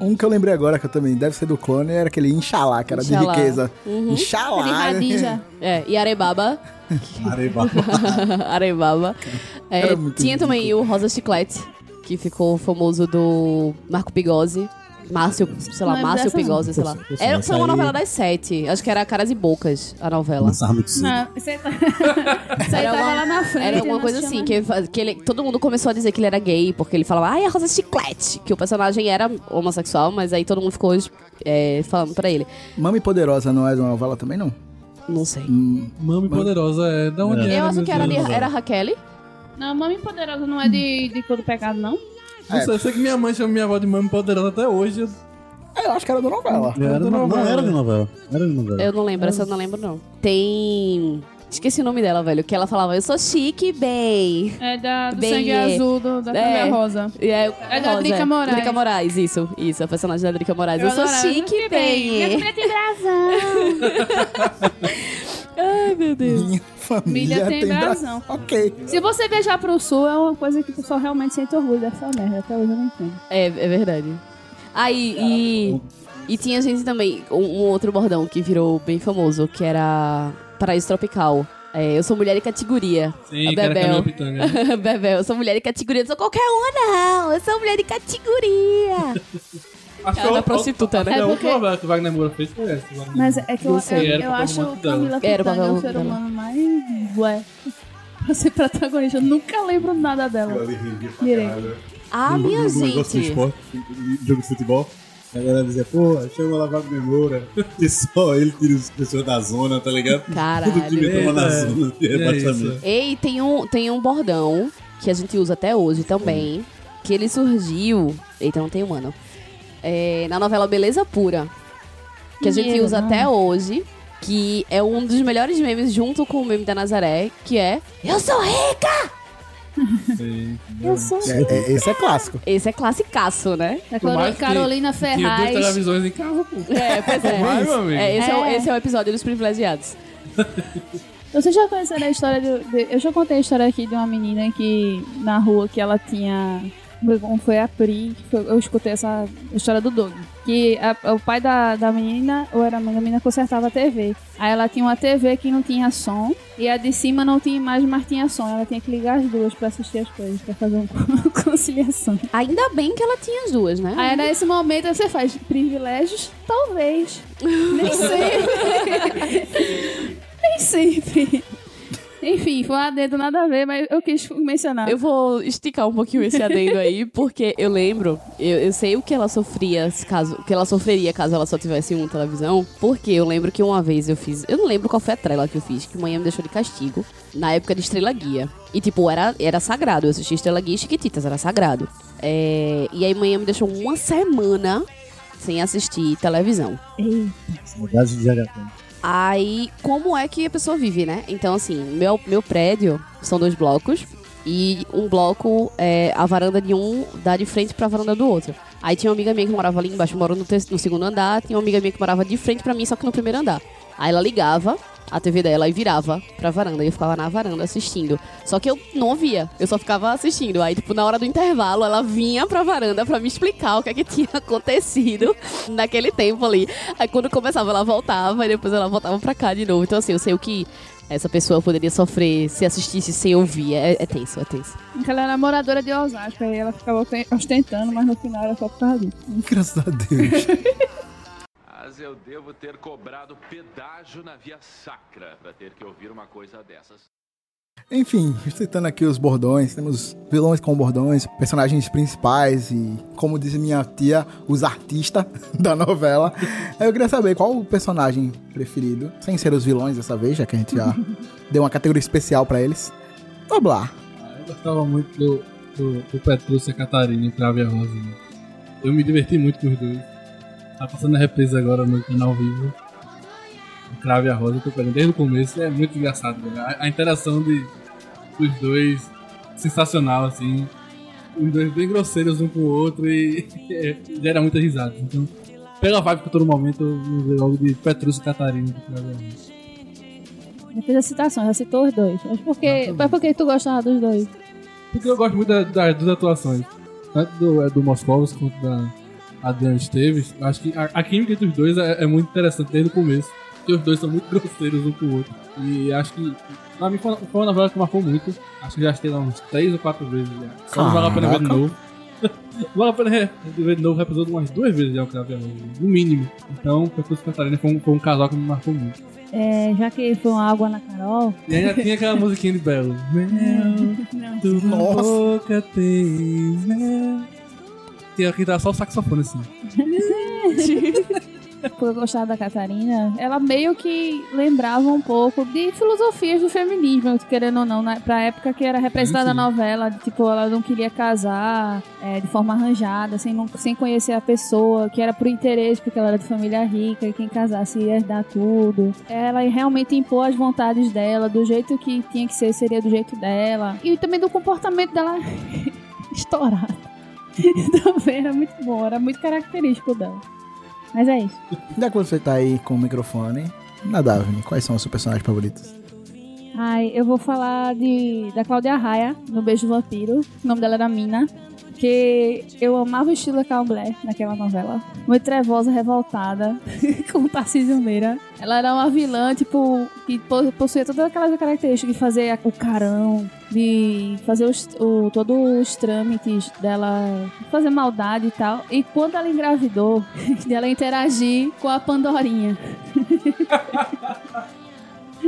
Um que eu lembrei agora, que eu também deve ser do clone, era aquele Inxalá, que era Inxalá. de riqueza. Uhum. Inxalá. Radija. É, e Arebaba. Areba. Arebaba. É, tinha também o Rosa Chiclete, que ficou famoso do Marco Pigose. Márcio, sei lá, Não Márcio dessa, não. Pigose, sei lá. Era, essa foi uma aí- novela das sete. Acho que era Caras e Bocas, a novela. Lançava muito cedo. Não, você tá... você Era tava uma- lá na frente. Era eu uma não coisa assim, que, que ele, todo mundo começou a dizer que ele era gay, porque ele falava, ai, a Rosa Chiclete, que o personagem era homossexual, mas aí todo mundo ficou é, falando pra ele. Mami Poderosa não é de uma novela também, não? Não sei. Hum, Mami Poderosa é. Da onde É. era, Eu acho meu que era, de, era a Raquel. Não, Mãe Poderosa não é de, de todo pecado, não? Não sei, eu sei que minha mãe chama minha avó de Mami Poderosa até hoje. eu- é, eu acho que era da novela. Era de no- não era de novela. Era de novela. Eu não lembro, essa eu não lembro, não. Tem. Esqueci o nome dela, velho. Que ela falava, eu sou chique, bem. É da, do Bem, sangue é. azul do, da É. Rosa. E é, É da Drica Moraes. Drica Moraes, isso. Isso, a personagem da Drica Moraes. Eu, sou adorava. chique, bem. Minha tem brasão. Ai, meu Deus. Minha família Milha tem bra- brasão. Ok. Se você viajar pro sul, é uma coisa que o pessoal realmente sente orgulho dessa merda. Até hoje eu não entendo. É, é verdade. Aí, e. E tinha gente também, um, um outro bordão que virou bem famoso, que era Paraíso Tropical. É, eu sou mulher de categoria. Sim, A Bebel. Pitanga. né? Bebel, eu sou mulher de categoria. Eu não sou qualquer uma, não. Eu sou mulher de categoria. Acho Ela é que a- prostituta, né? que a É última que o Wagner Moura fez foi essa. Mas é que eu, eu. Era eu o acho o Camila Era o Pitanga o ser humano mais... Ué. Pra ser protagonista, eu nunca lembro nada dela. Direito. Ah, No- minha no- no negócio gente. esporte, no jogo de futebol. Aí Ela dizia, pô, chama lá Wagner Moura. Que só ele tira as pessoas da zona, tá ligado? Caralho. Tudo time toma na zona de É rebaixamento. Ei, tem um, tem um bordão que a gente usa até hoje também. Que ele surgiu. Eita, não tem um ano. É, na novela Beleza Pura. que a gente usa não. até hoje, que é um dos melhores memes junto com o meme da Nazaré, que é Eu sou rica! Eu sou. É, é- esse é clássico. Esse é classicaço, né? É mais que Carolina Tinha duas Ferraz. televisões em casa, pô. É, pois é. Vai, meu amigo. É, esse, é. o, É. esse é o episódio dos privilegiados. Vocês já conheceram a história do, de- Eu já contei a história aqui de uma menina que na rua que ela tinha. Como foi a Pri, que foi- eu escutei essa história do Doug. Que a- o pai da, da menina, ou era a mãe da menina, consertava a TV. Aí ela tinha uma TV que não tinha som, e a de cima não tinha imagem, mas tinha som. Ela tinha que ligar as duas pra assistir as coisas, pra fazer uma conciliação. Ainda bem que ela tinha as duas, né? Aí nesse momento você faz privilégios? Talvez. Nem sempre. Nem sempre. Enfim, foi um adendo nada a ver, mas eu quis mencionar. Eu vou esticar um pouquinho esse adendo aí, porque eu lembro, eu, eu sei o que ela sofria caso, o que ela sofreria caso ela só tivesse uma televisão, porque eu lembro que uma vez eu fiz, eu não lembro qual foi a trela que eu fiz, que manhã me deixou de castigo, na época de Estrela Guia. E tipo, era, era sagrado, eu assisti Estrela Guia e Chiquititas, era sagrado. É, e aí manhã me deixou uma semana sem assistir televisão. Saudades de. Aí, como é que a pessoa vive, né? Então, assim, meu, meu prédio são dois blocos. E um bloco, é, a varanda de um dá de frente pra varanda do outro. Aí tinha uma amiga minha que morava ali embaixo, morou no, no segundo andar. Tinha uma amiga minha que morava de frente pra mim, só que no primeiro andar. Aí ela ligava a TV dela e virava pra varanda. E eu ficava na varanda assistindo. Só que eu não ouvia, eu só ficava assistindo. Aí, tipo, na hora do intervalo, ela vinha pra varanda pra me explicar o que é que tinha acontecido naquele tempo ali. Aí quando começava, ela voltava e depois ela voltava pra cá de novo. Então, assim, eu sei o que essa pessoa poderia sofrer se assistisse sem ouvir. É, é tenso, é tenso. Ela era moradora de Osasco, aí ela ficava osten- ostentando, mas no final era só por causa disso. Graças a Deus. Mas eu devo ter cobrado pedágio na via sacra pra ter que ouvir uma coisa dessas. Enfim, citando aqui os bordões, temos vilões com bordões, personagens principais e, como diz minha tia, os artistas da novela. Eu queria saber qual o personagem preferido, sem ser os vilões dessa vez, já que a gente já deu uma categoria especial pra eles. Noblar. Ah, Eu gostava muito do, do, do Petrúcia Catarina e Crave a Rosa. né? Eu me diverti muito com os dois. Tá passando a reprise agora no canal vivo. O Crave a Rosa, eu tô pegando desde o começo. É muito engraçado. A, a interação de, dos dois, sensacional, assim. Os dois bem grosseiros um com o outro e é, gera muita risada. Então, pela vibe que eu tô no momento, eu ver logo de Petrúcia Catarina e Crave a Rosa. Já fez a citação, já citou os dois. Mas por que, mas por que tu gostava dos dois? Porque eu gosto muito da- da- das atuações. Tanto do, é, do Moscovos quanto da Adriana Esteves. Acho que a, a química dos dois é, é muito interessante desde o começo. Porque os dois são muito grosseiros um com o outro. E acho que, pra mim, foi uma, foi uma novela que marcou muito. Acho que já assisti ela uns três ou quatro vezes já. Só não vale a pena ver de novo. vale a pena ver de novo o episódio umas duas vezes já, o a Rosa, no mínimo. Então, Petrus e Catarina foi um, foi um casal que me marcou muito. É, já que foi uma água na Carol. E ainda tinha aquela musiquinha de Belo. Mel, tua Nossa. boca tem mel. Tinha que dar só o saxofone assim. Por eu gostar da Catarina, ela meio que lembrava um pouco de filosofias do feminismo, querendo ou não, na, pra época que era representada sim. novela, de, tipo, ela não queria casar é, de forma arranjada, sem, não- sem conhecer a pessoa, que era por interesse, porque ela era de família rica e quem casasse ia herdar tudo. Ela realmente impôs as vontades dela, do jeito que tinha que ser, seria do jeito dela. E também do comportamento dela estourado. Também era muito bom, era muito característico dela. Mas é isso. Já que você tá aí com o microfone, na Daphne, quais são os seus personagens favoritos? Ai, eu vou falar de da Cláudia Raia, no Beijo Vampiro. O nome dela era Mina. Que eu amava o estilo da Calblé naquela novela. Muito trevosa, revoltada, com Tarcísio Meira. Ela era uma vilã, tipo, que po- possuía todas aquelas características de fazer o carão, de fazer os, o, todos os trâmites dela, fazer maldade e tal. E quando ela engravidou, de ela interagir com a Pandorinha.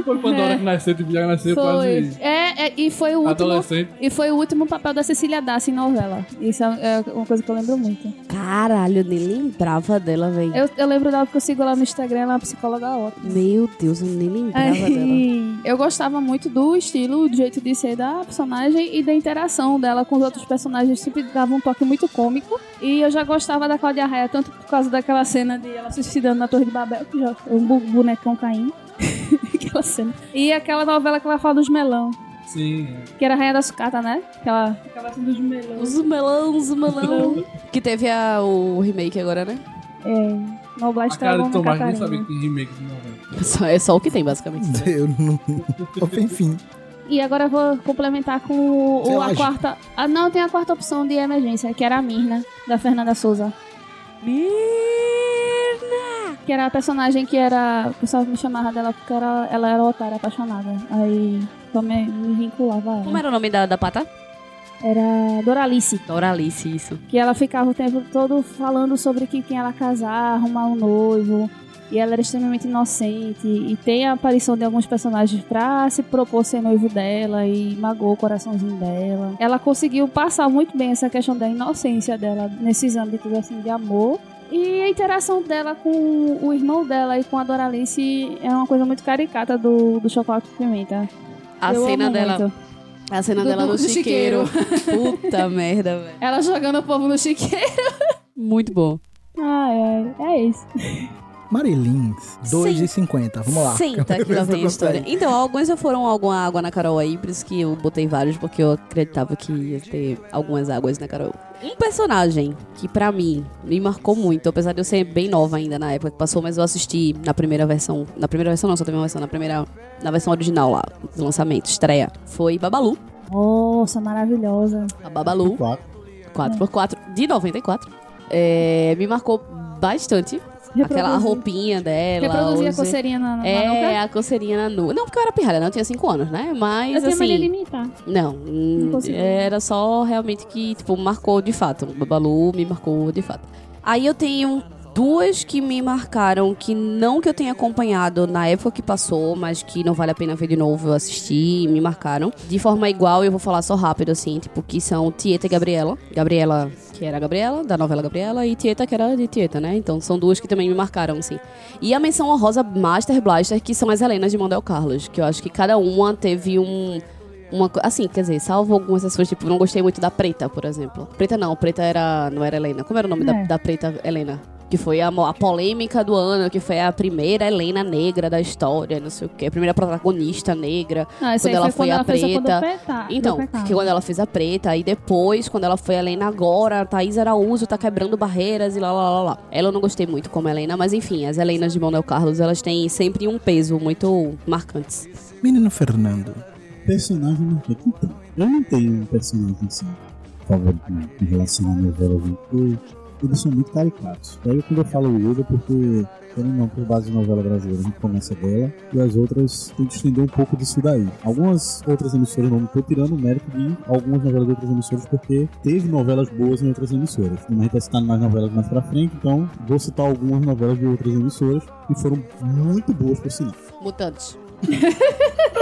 Foi Pandora que nasceu, tipo, já nasceu Foi. quase É, é, e foi o último. adolescente. E foi o último papel da Cecília Dassi em novela. Isso é é uma coisa que eu lembro muito. Caralho, eu nem lembrava dela, velho. Eu, eu lembro dela porque eu sigo ela no Instagram, ela é uma psicóloga ótima. Meu Deus, eu nem lembrava dela. Aí, eu gostava muito do estilo, do jeito de ser da personagem e da interação dela com os outros personagens. Sempre dava um toque muito cômico. E eu já gostava da Cláudia Raia, tanto por causa daquela cena de ela se suicidando na Torre de Babel, que já foi um bonecão caindo. aquela cena. E aquela novela que ela fala dos melão, Sim. é. que era a Rainha da Sucata, né? Aquela, aquela cena dos melão. Os melão, os melão. que teve a, o remake agora, né? É, no Blast A cara de Dragon Tomás nem sabia que tem remake de novela. Só- é só o que tem, basicamente. Eu não. Enfim. E agora eu vou complementar com o, o- a quarta. Ah, não, tem a quarta opção de emergência, que era a Mirna, da Fernanda Souza. Mirna! Que era a personagem que era. O pessoal me chamava dela porque era, ela era otária, apaixonada. Aí me, me vinculava a ela. Como era o nome da, da pata? Era Doralice. Doralice, isso. Que ela ficava o tempo todo falando sobre que quem ela casar, arrumar um noivo. E ela era extremamente inocente. E tem a aparição de alguns personagens pra se propor ser noivo dela e magoou o coraçãozinho dela. Ela conseguiu passar muito bem essa questão da inocência dela nesses âmbitos assim, de amor. E a interação dela com o irmão dela e com a Doralice é uma coisa muito caricata do, do Chocolate Pimenta. A Eu cena amo dela. muito. A cena Do- dela do- no do chiqueiro. Puta merda, velho. Ela jogando o povo no chiqueiro. Muito bom. Ah, é, é isso. Marilins, 2,50. Vamos lá. Senta que lá vem a história. Então, alguns já foram alguma água na Carol aí, por isso que eu botei vários, porque eu acreditava que ia ter algumas águas na Carol. Um personagem que pra mim me marcou muito, apesar de eu ser bem nova ainda na época que passou, mas eu assisti na primeira versão. Na primeira versão não, só teve uma versão, na primeira. Na versão original lá, do lançamento, estreia. Foi Babalu. Nossa, maravilhosa. A Babalu. Quatro. 4x4 de 94. É, me marcou bastante. Aquela roupinha dela. Reproduzir a os- coceirinha na, na É, nuca? a coceirinha na nuca. Não, porque eu era pirralha, não, eu tinha 5 anos, né? Mas Eu tenho mania de assim. imitar. Não, hum, Não consegui. era só realmente que, tipo, marcou de fato. O Babalu me marcou de fato. Aí eu tenho duas que me marcaram, que não que eu tenha acompanhado na época que passou, mas que não vale a pena ver de novo, eu assisti e me marcaram. De forma igual, eu vou falar só rápido, assim, tipo, que são Tieta e Gabriela. Gabriela, que era a Gabriela, da novela Gabriela, e Tieta, que era de Tieta, né? Então são duas que também me marcaram, assim. E a menção honrosa Master Blaster, que são as Helenas de Mondel Carlos, que eu acho que cada uma teve um uma assim, quer dizer, salvo algumas exceções, tipo, não gostei muito da Preta, por exemplo. Preta não, Preta era não era Helena. Como era o nome da, É. da Preta Helena? Que foi a, a polêmica do ano, que foi a primeira Helena negra da história, não sei o quê. A primeira protagonista negra. Não, essa quando ela foi quando a ela fez a preta. Preta- Então, Pecado. que quando ela fez a preta, aí depois, quando ela foi a Helena agora, a Thaís Araújo tá quebrando barreiras e lá, lá, lá, lá. Ela eu não gostei muito como Helena, mas enfim, as Helenas de Manuel Carlos, elas têm sempre um peso muito marcantes. Menino Fernando. Personagem marcante. Então, eu não tenho um personagem assim, favorito em relação à novela, porque eles são muito caricatos. Daí quando eu falo Luda, porque querendo não, por base de novela brasileira, a gente começa dela, e as outras tem que estender um pouco disso daí. Algumas outras emissoras não estou tirando o mérito de algumas novelas de outras emissoras, porque teve novelas boas em outras emissoras. Como a gente vai citar mais novelas mais pra frente, então vou citar algumas novelas de outras emissoras que foram muito boas por sinal. Mutantes.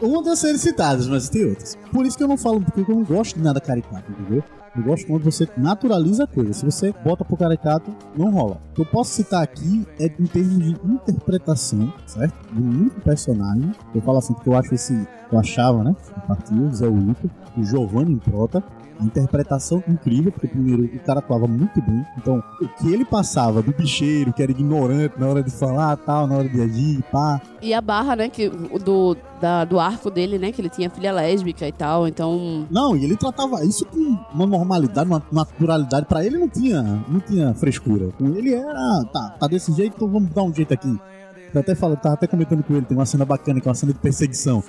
Uma das serem citadas, mas tem outras. Por isso que eu não falo, porque eu não gosto de nada caricato, entendeu? Eu gosto quando você naturaliza a coisa. Se você bota pro caricato, não rola. O que eu posso citar aqui é em termos de interpretação, certo? De um personagem. Eu falo assim, porque eu acho esse. Eu achava, né? A partir do Zé Wilton, o Giovanni Improta. A interpretação incrível, porque primeiro o cara atuava muito bem. Então, o que ele passava do bicheiro, que era ignorante na hora de falar, tal, na hora de agir, pá, E a barra, né, que, do, da, do arco dele, né, que ele tinha filha lésbica e tal, então... Não, e ele tratava isso com uma normalidade, uma naturalidade. Pra ele não tinha, não tinha frescura. Com ele era, tá, tá desse jeito, então vamos dar um jeito aqui. Eu até falo, tava até comentando com ele, tem uma cena bacana, que é uma cena de perseguição.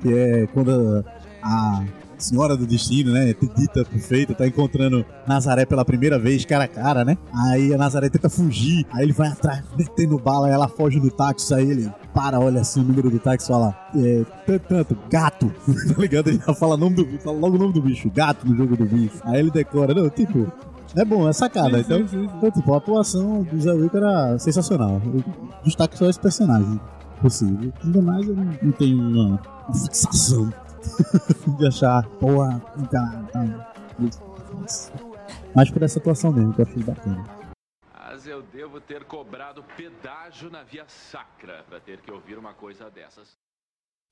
Que é quando a senhora do destino, né, dita perfeita, tá encontrando Nazaré pela primeira vez, cara a cara, né? Aí a Nazaré tenta fugir, aí ele vai atrás, metendo bala, aí ela foge do táxi, aí ele para, olha assim o número do táxi, fala, é, tanto, tanto, gato, tá ligado? Ele já fala, nome do, fala logo o nome do bicho, gato no jogo do bicho. Aí ele decora, não, tipo, é bom, é sacada. Sim, então, sim, sim, então, tipo, a atuação do Zé Wick era sensacional. Eu destaco só esse personagem. possível. Ainda mais eu não, tenho uma fixação de achar, porra, tá, tá, fácil. Mas por essa atuação mesmo, que eu achei bacana. Mas eu devo ter cobrado pedágio na via sacra pra ter que ouvir uma coisa dessas.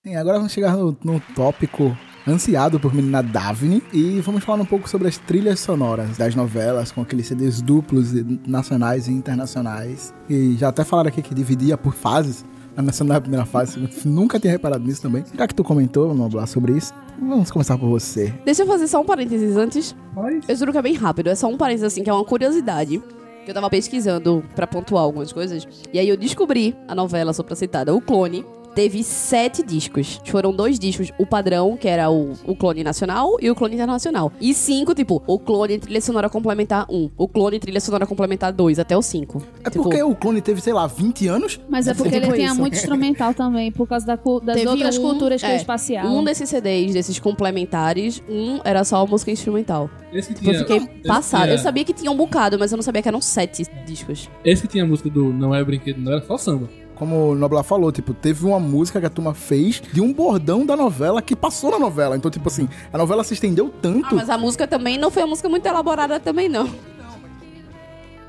Sim, agora vamos chegar no, no tópico ansiado por menina Daphne e vamos falar um pouco sobre as trilhas sonoras das novelas com aqueles CDs duplos nacionais e internacionais. E já até falaram aqui que dividia por fases. A nacional é a primeira fase, nunca tinha reparado nisso também. Já que tu comentou, vamos falar sobre isso. Vamos começar por você. Deixa eu fazer só um parênteses antes. Mas Eu juro que é bem rápido, é só um parênteses assim, que é uma curiosidade. Que eu tava pesquisando pra pontuar algumas coisas. E aí eu descobri a novela citada, O Clone. Teve sete discos. Foram dois discos. O padrão, que era o, o clone nacional, e o clone internacional. E cinco, tipo, o clone trilha sonora complementar 1. Um, o clone trilha sonora complementar 2, até o 5. É Tipo, porque o clone teve, sei lá, 20 anos? Mas é porque tipo ele tinha isso. muito instrumental também, por causa da das Teve outras um- culturas que é, é, espacial. Um desses CDs, desses complementares, um era só música instrumental. esse que Eu tinha. fiquei esse passada. tinha- Eu sabia que tinha um bocado, mas eu não sabia que eram sete discos. Esse que tinha a música do Não é Brinquedo, não era só samba. Como o Noblar falou, tipo, teve uma música que a turma fez de um bordão da novela que passou na novela. Então, tipo assim, a novela se estendeu tanto. Ah, mas a música também não foi uma música muito elaborada também, não.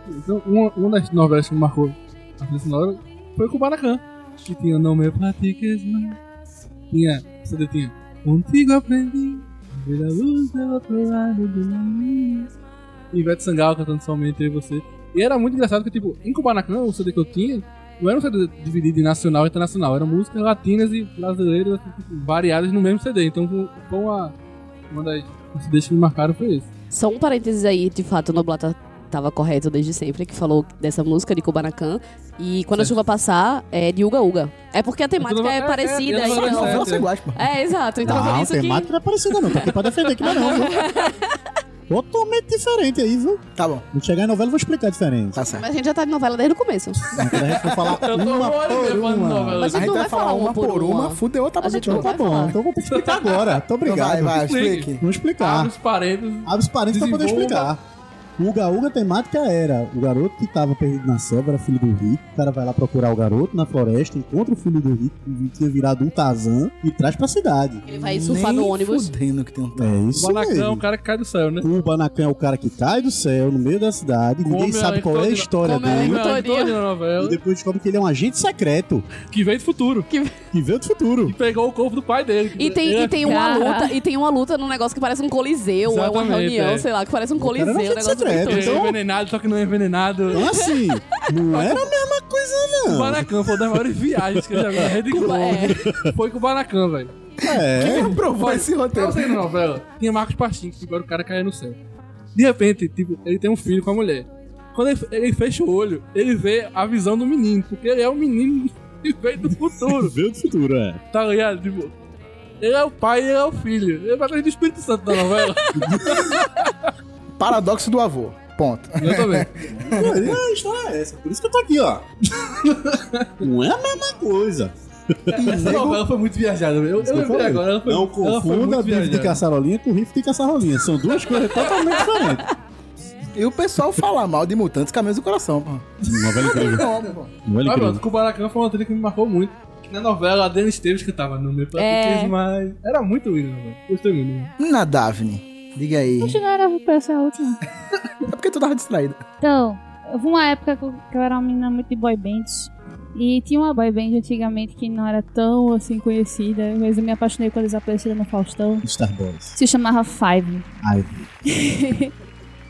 Então, uma, uma das novelas que marcou a trilha sonora foi com o Baracan. Que tinha Não Me Platiques Mais. Tinha, você tinha Contigo Aprendi. a Ver a luz do outro lado do caminho. E Ivete Sangalo cantando somente eu e você. E era muito engraçado que, tipo, em Kubanacan, o CD que eu tinha, não era um CD dividido em nacional e internacional, eram músicas latinas e brasileiras assim, tipo, variadas no mesmo CD. Então, foi- foi uma, uma das CDs que me marcaram foi esse. Só um parênteses aí, de fato, o Noblata tava correto desde sempre, que falou dessa música de Kubanacan. E quando a chuva passar, é de Uga Uga. É porque a temática É, é, é, parecida. é, é, que é, a então... novela é. pô. É, exato. Então não, por isso que... temática não é parecida não, tô aqui pra defender que não é não? Totalmente diferente aí, viu? Tá bom, Quando chegar em novela eu vou explicar a diferença. tá certo. Mas a gente já tá de novela desde o começo. Então, a gente for falar Eu tô uma por uma. novela. Mas A gente vai falar uma por uma, fudeu, tá A gente bom. não Tá vai bom, então eu vou ter que explicar agora. Tô Então obrigado. vai, vai, Explique. Vamos explicar. Abre os parênteses. Abre os parênteses pra poder explicar. O Uga Uga temática era o garoto que tava perdido na selva, era filho do rico. O cara vai lá procurar o garoto na floresta, encontra o filho do rico, que tinha virado um Tarzan, e traz pra cidade. Ele vai surfar no ônibus. Fudendo que tem um É O isso Banacan é o cara que cai do céu, né? O Banacan é o cara que cai do céu no meio da cidade, ninguém Come sabe qual é a história come a dele. na E depois descobre que ele é um agente secreto Que veio do futuro. que veio do futuro. E pegou o corpo do pai dele. E tem, Ele e é- tem uma luta, e tem uma luta num negócio que parece um coliseu, ou é uma Exatamente, reunião, é. sei lá, que parece um cara coliseu, era um negócio secreto, muito Ele é então- envenenado, só que não é envenenado. Então assim, não era a mesma coisa O não. Banacan foi uma das maiores viagens que eu já vi na Rede Globo. É. Foi com o Banacan, velho. É. Quem aprovou esse roteiro? saindo na novela, tinha Marcos Pastinho, que agora o cara caiu no céu. De repente, tipo, ele tem um filho com a mulher. Quando ele, ele fecha o olho, ele vê a visão do menino, porque ele é o menino que veio do futuro, Veio do futuro, é. tá ligado? Tipo, ele é o pai e ele é o filho. Ele vai coisa do Espírito Santo da novela. Paradoxo do avô. Ponto. Eu também. a história é essa, por isso que eu tô aqui, ó. Não é a mesma coisa. Essa novela foi muito viajada. Eu, eu lembrei falei. agora, ela foi, Não ela foi confunda muito bife de caçarolinha com rifle de caçarolinha. São duas coisas totalmente diferentes. E o pessoal fala mal de mutantes caminhos do coração, pô. Novela incrível. Pô. Novela Mas incrível. pronto, Kubanacan foi uma trilha que me marcou muito. Na novela, a Dani Esteves cantava no meu É. mas Era muito lindo, velho. Gostei muito. né? Na Daphne, diga aí. Não era pra essa última. É porque tu tava distraída. Então, houve uma época que eu, era uma menina muito de boy bands. E tinha uma boy band antigamente que não era tão assim conhecida, mas eu me apaixonei quando eles apareceram no Faustão. Star Boys. Se chamava Five. Ai,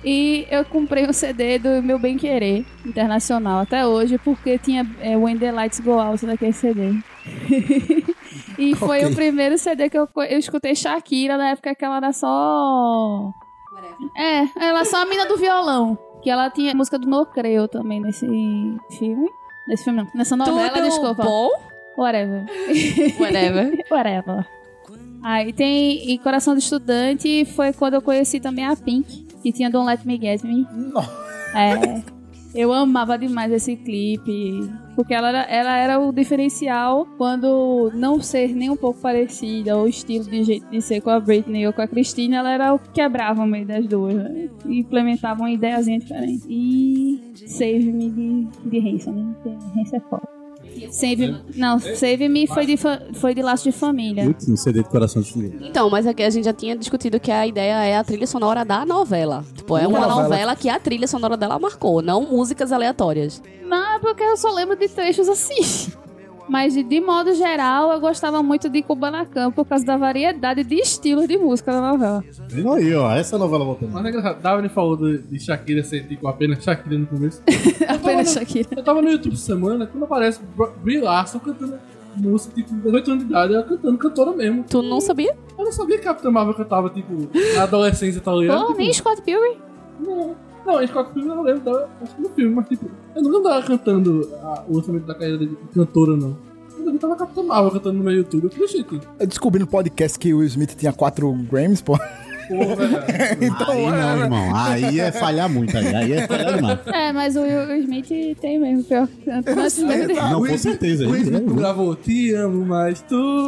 E eu comprei um CD do meu Bem Querer Internacional até hoje, porque tinha é, When the Lights Go Out naquele CD. e foi o primeiro CD que eu, eu escutei Shakira na época que ela era só. É, ela é só a mina do violão. Que ela tinha música do No Creu também nesse filme. Nesse filme não, nessa novela, Tudo desculpa. bom? Whatever. Whatever. Whatever. Aí tem. E Coração do Estudante foi quando eu conheci também a Pink, que tinha Don't Let Me Get Me. É. Eu amava demais esse clipe. Porque ela era, ela era o diferencial quando não ser nem um pouco parecida, ou estilo de jeito de ser com a Britney ou com a Christina, ela era o que quebrava o meio das duas. Né? E implementava uma ideiazinha diferente. E Save Me de, de Hanson, né? Hanson é foda. Save, não, Save Me foi de, fa- foi de Laço de Família. Tinha um CD de coração de filho. Então, mas aqui a gente já tinha discutido que a ideia é a trilha sonora da novela. Tipo, é uma Novela. novela que a trilha sonora dela marcou, não músicas aleatórias. Não, é porque eu só lembro de trechos assim. Mas, de, modo geral, eu gostava muito de Kubanacan por causa da variedade de estilos de música da novela. Vendo aí, ó, essa novela voltando. Mas é engraçado, Davi falou de, de Shakira ser tipo apenas Shakira no começo. Apenas Shakira. Eu tava no YouTube semana, quando aparece Br- Brie Larson cantando música, tipo, 18 anos de idade, ela cantando cantora mesmo. Tu não sabia? Eu não sabia que a Capitã Marvel cantava, tipo, na adolescência, tá ligado? Pô, Tipo, nem Scott Pilgrim. Não, não, em Scott Pilgrim eu lembro dela, acho que no filme, mas tipo, eu nunca andava cantando a- o lançamento da carreira de cantora, não. Eu tava a Capitã Marvel cantando no meu YouTube, eu falei, gente, Eu descobri no podcast que o Will Smith tinha quatro Grammys, pô. Então, aí não, é, irmão. Aí é falhar muito. Aí, aí é falhar demais. É, mas o Will Smith tem mesmo, pior. Antes dele. Não, com certeza. O Ele Smith é, gravou Te amo, mas tu,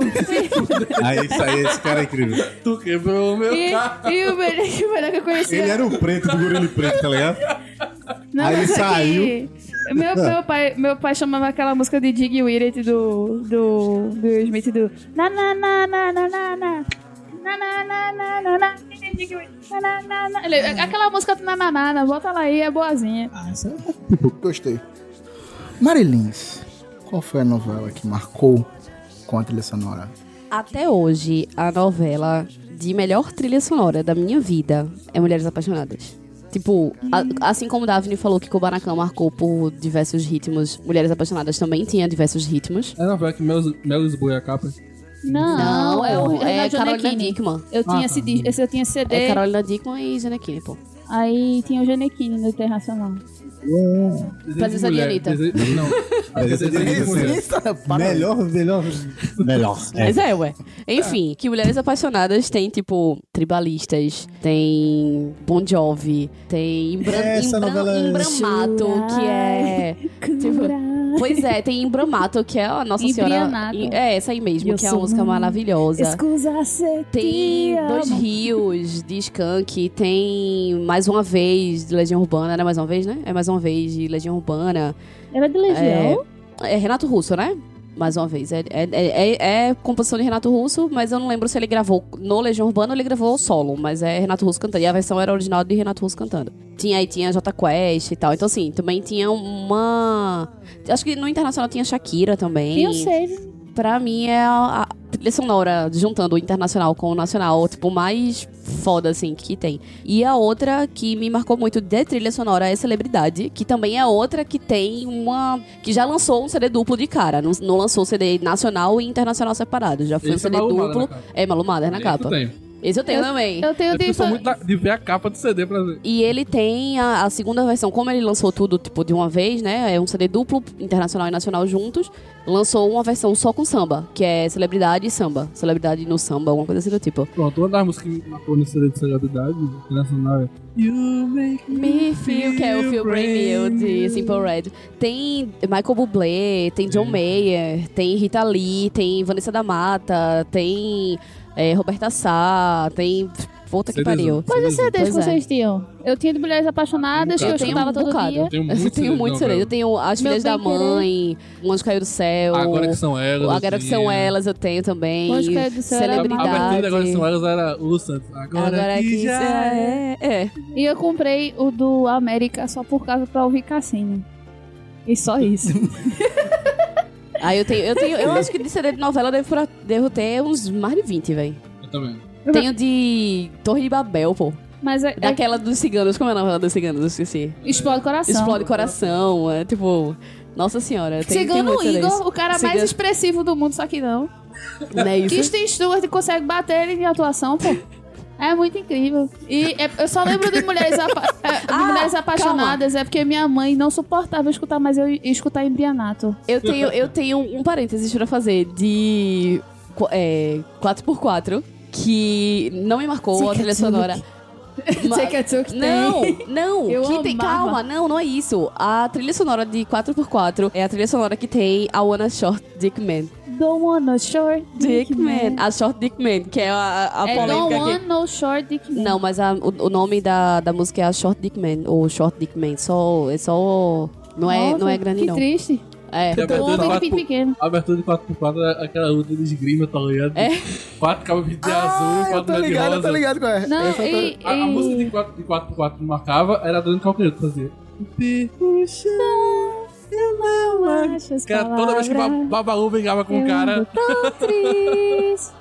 Aí, isso aí, esse cara é incrível. tu quebrou meu E, carro. e o melhor, o melhor que eu conhecia. Ele era o preto do gorila preto, tá ligado? Não, Aí ele é que saiu. Meu, meu, pai, meu pai chamava aquela música de Dig With It do, do, do Will Smith do na na na na na na na na na na na na na Dig With It, na na na na Ele- Aquela música do na na na na, bota lá aí, é boazinha. Ah, essa é... Gostei. Marilins, qual foi a novela que marcou com a trilha sonora? Até hoje, a novela de melhor trilha sonora da minha vida é Mulheres Apaixonadas. Tipo, a- assim como o Daphne falou que Kubanacan marcou por diversos ritmos, Mulheres Apaixonadas também tinha diversos ritmos. É a novela que Mel, Mel Lisboa é a capa. Não, é o é é Carolina. Dickman. Eu tinha, Ah, esse eu tinha CD, É Carolina Dickman e Janequine, pô. aí tinha o Janequine no Internacional. Presença de mulher, Anitta. Não. Melhor. Melhor, melhor. É. Mas é, ué. Enfim, que Mulheres Apaixonadas tem, tipo, Tribalistas, tem Bon Jovi, tem Imbra Essa Imbra- novela é- Embramato, que é... Tipo, Pois é, tem Embramato, que é a Nossa Senhora... Embrianato. É, essa aí mesmo, Eu que é uma música maravilhosa. Tem te Dois. Rios, de Skank, tem Mais Uma Vez, de Legião Urbana, né? Mais Uma Vez, né? É Mais Uma Vez, de Legião Urbana. Era de Legião? É Renato Russo, né? Mais uma vez. É, é, é, é composição de Renato Russo, mas eu não lembro se ele gravou no Legião Urbana ou ele gravou solo. Mas é Renato Russo cantando. E a versão era original de Renato Russo cantando. Tinha aí, tinha J Quest e tal. Então, assim, também tinha uma. Acho que no internacional tinha Shakira também. Eu sei. Pra mim é a, a trilha sonora, juntando o internacional com o nacional, tipo, mais foda, assim, que tem. E a outra que me marcou muito de trilha sonora é Celebridade, que também é outra que tem uma. que já lançou um CD duplo de cara. Não, não lançou CD nacional e internacional separado. Já foi um Esse é CD Mader duplo. capa. É, Malu Mader na capa. Esse eu tenho Eu- também. Eu tenho Eu de sou muito de ver a capa do CD pra ver. E ele tem a, a segunda versão, como ele lançou tudo tipo de uma vez, né? É um CD duplo, internacional e nacional juntos. Lançou uma versão só com samba, que é celebridade e samba. Celebridade no samba, alguma coisa assim do tipo. Pronto, uma das músicas que me marcou nesse CD de celebridade internacional é You Make Me Feel, que é o Feel Brain Meal de Simple Red. Tem Michael Bublé, tem John Mayer, tem Rita Lee, tem Vanessa da Mata, tem é, Roberta Sá, tem. Puta que pariu. Quais os CDs que é. vocês tinham? Eu tinha de Mulheres Apaixonadas, que eu Eu tenho escutava um todo bocado. dia. Eu tenho Eu muito tenho muito CD de CD. Eu tenho As Meu Filhas da Querer. Mãe, Um Anjo Caiu do Céu. Agora que são elas. Agora eu que são tinha. elas, eu tenho também. O Anjo Caiu do Céu A Celebridade. Agora que são elas era Lu Santos. Agora, Agora que, que já é. é. é. E eu comprei o do América só por causa pra ouvir Cassino. E só isso. Aí eu tenho, eu tenho, eu acho que de CD de novela eu devo, devo ter uns mais de 20, velho. Eu também. Tenho de Torre de Babel, pô. Mas é, é Daquela dos ciganos, como é a novela dos ciganos? Eu esqueci. explode coração. Explode Coração, é tipo. Nossa senhora. Tem, tem Cigano CDs. Igor, o cara mais Cigano- expressivo do mundo, só que não. Não é isso? Kristen Stewart consegue bater ele em atuação, pô. É muito incrível. E é- eu só lembro de mulheres, apa- é, de Ah, mulheres apaixonadas, é porque minha mãe não suportava escutar, mas eu escutar embrianato. Eu tenho, eu tenho um parênteses pra fazer de é, 4x4 que não me marcou a trilha sonora. Ma- Você quer dizer que Não, não, que tem, calma, não, não é isso. A trilha sonora de 4x4 é a trilha sonora que tem a Wanna Short Dick Man. Don't want no short Dick Man, a Short Dick Man, que é a, a É Don't polêmica want aqui. no short dick man. Não, mas a- o, o nome da, da música é a Short Dick Man, ou Short Dick Man, só, é só... Não é, Nossa, não é grande, que não. triste. É. E a abertura de Homem 4 pequeno. A abertura de 4x4 é aquela luta de esgrima, tá ligado? É. Quatro cabos de azul e Ah, eu quatro tô de ligado, eu rosa. tô ligado qual é. Não, Essa eu tô- e, A, a música e... de 4 de 4x4 que marcava era a Dani Calcanhoto que fazia. Puxa, eu não acho. Que era toda vez que o Ba- Babalu brigava com o cara. Tão triste.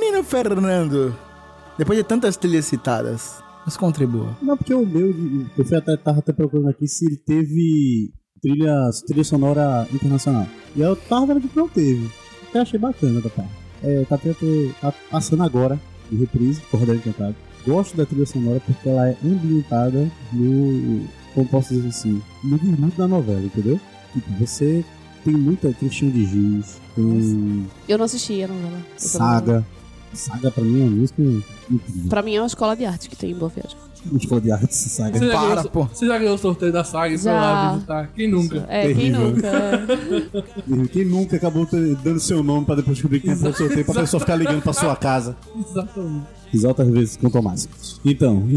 Menino Fernando, depois de tantas trilhas citadas, nos contribua. Não, porque o meu, eu fui até, tava até procurando aqui se ele teve trilha, trilha sonora internacional. E eu tava vendo que não teve. Até achei bacana da parte. É, tá, até- tá passando agora, de reprise, Corredor Encantado. Gosto da trilha sonora porque ela é ambientada no. Como posso dizer assim? No desmudo da novela, entendeu? Tipo, você tem muita questão de giz, tem Eu não assisti a novela. Saga. Saga pra mim é uma música incrível. Pra mim é uma escola de arte que tem em Boa Viagem. Escola de arte, saga. Você já, Para, ganhou, pô. você já ganhou o sorteio da saga foi Já. lá visitar? Quem nunca? É, quem Terrível. nunca? é. Quem nunca acabou dando seu nome pra depois descobrir que tem um sorteio pra pessoa ficar ligando pra sua casa. Exatamente. Fiz outras vezes com o Tomás. Então.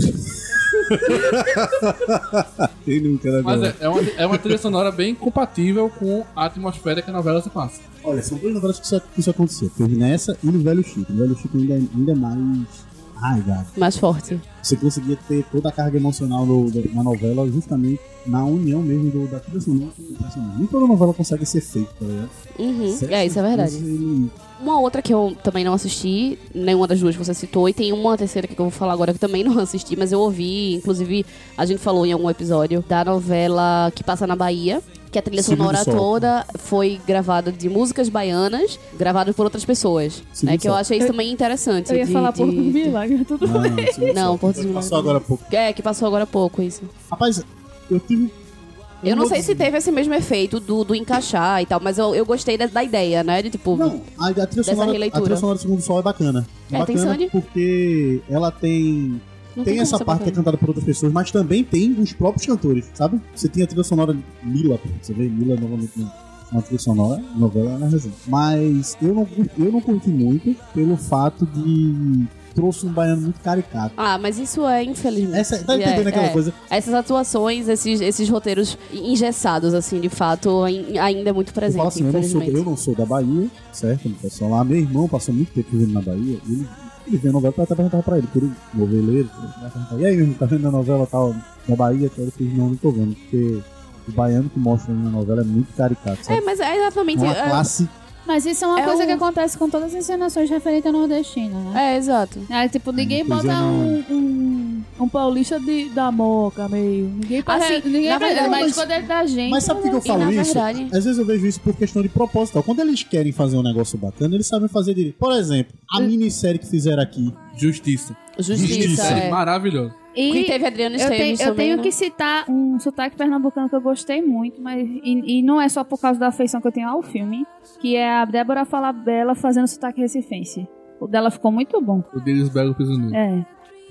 Quem nunca, né, Mas é, é, uma, é uma trilha sonora bem compatível com a atmosfera que a novela se passa. Olha, são duas novelas que isso, que isso aconteceu. Teve nessa e no Velho Chico. No Velho Chico ainda, ainda é mais arraigado. Mais forte. Você conseguia ter toda a carga emocional do- do- na novela justamente na união mesmo do, da trilha sonora com o personagem. Nem toda novela consegue ser feita, tá ligado? Uhum. É, isso é verdade. Ele- Uma outra que eu também não assisti, nenhuma das duas que você citou, e tem uma terceira que eu vou falar agora que eu também não assisti, mas eu ouvi, inclusive a gente falou em algum episódio da novela que passa na Bahia, que a trilha sonora toda foi gravada de músicas baianas, gravadas por outras pessoas. Segundo Né, que eu achei isso também interessante. Eu ia de- falar de- Porto do Milagre, tudo Não, bem. Não. Porto dos Passou agora há pouco. É, que passou agora há pouco isso. Rapaz, eu tive. Eu não sei se teve esse mesmo efeito do, do encaixar e tal, mas eu, eu gostei da, da ideia, né? De tipo. Não, a, a, trilha Dessa sonora, a releitura. trilha sonora do Segundo Sol é bacana. É, É, tem bacana porque ela tem. Não Tem como essa parte que é cantada por outras pessoas, mas também tem os próprios cantores, sabe? Você tem a trilha sonora de Mila, você vê Mila novamente uma trilha sonora, novela na resenha. Mas eu não, curti- eu não curti muito pelo fato de trouxe um baiano muito caricato. Ah, mas isso é infelizmente. Essa, tá É, entendendo aquela é. coisa? Essas atuações, esses, esses roteiros engessados, assim, de fato, ai- ainda é muito Eu presente, falo assim, eu não, sou, eu não sou da Bahia, certo? Não posso falar. Meu irmão passou muito tempo vivendo na Bahia. Ele, ele vê a novela pra até perguntar pra ele, por ele, noveleiro. perguntar, E aí, tá vendo a novela tal da Bahia? Ele fez, não, não tô vendo, porque o baiano que mostra na novela é muito caricato, É, sabe? mas é exatamente. uma É, classe. Mas isso é uma É coisa o- que acontece com todas as encenações referentes à nordestina, né? é, exato. É, tipo, ninguém Pois bota não- um, um, um paulista de, da moca, meio. Ninguém passa. Assim, ninguém na verdade, mas, mas- quando é da gente. Mas sabe por que eu E falo isso? verdade- Às vezes eu vejo isso por questão de propósito. Quando eles querem fazer um negócio bacana, eles sabem fazer direito. Por exemplo, a minissérie que fizeram aqui. Justiça. Justiça, Justiça. é. Maravilhoso. E Que teve Adriano eu, Esteves tenho, eu tenho né? que citar um sotaque pernambucano que eu gostei muito, mas e, e não é só por causa da afeição que eu tenho ao filme, que é a Débora Falabella fazendo sotaque recifense. O dela ficou muito bom. O deles Belo Prisioneiro. É.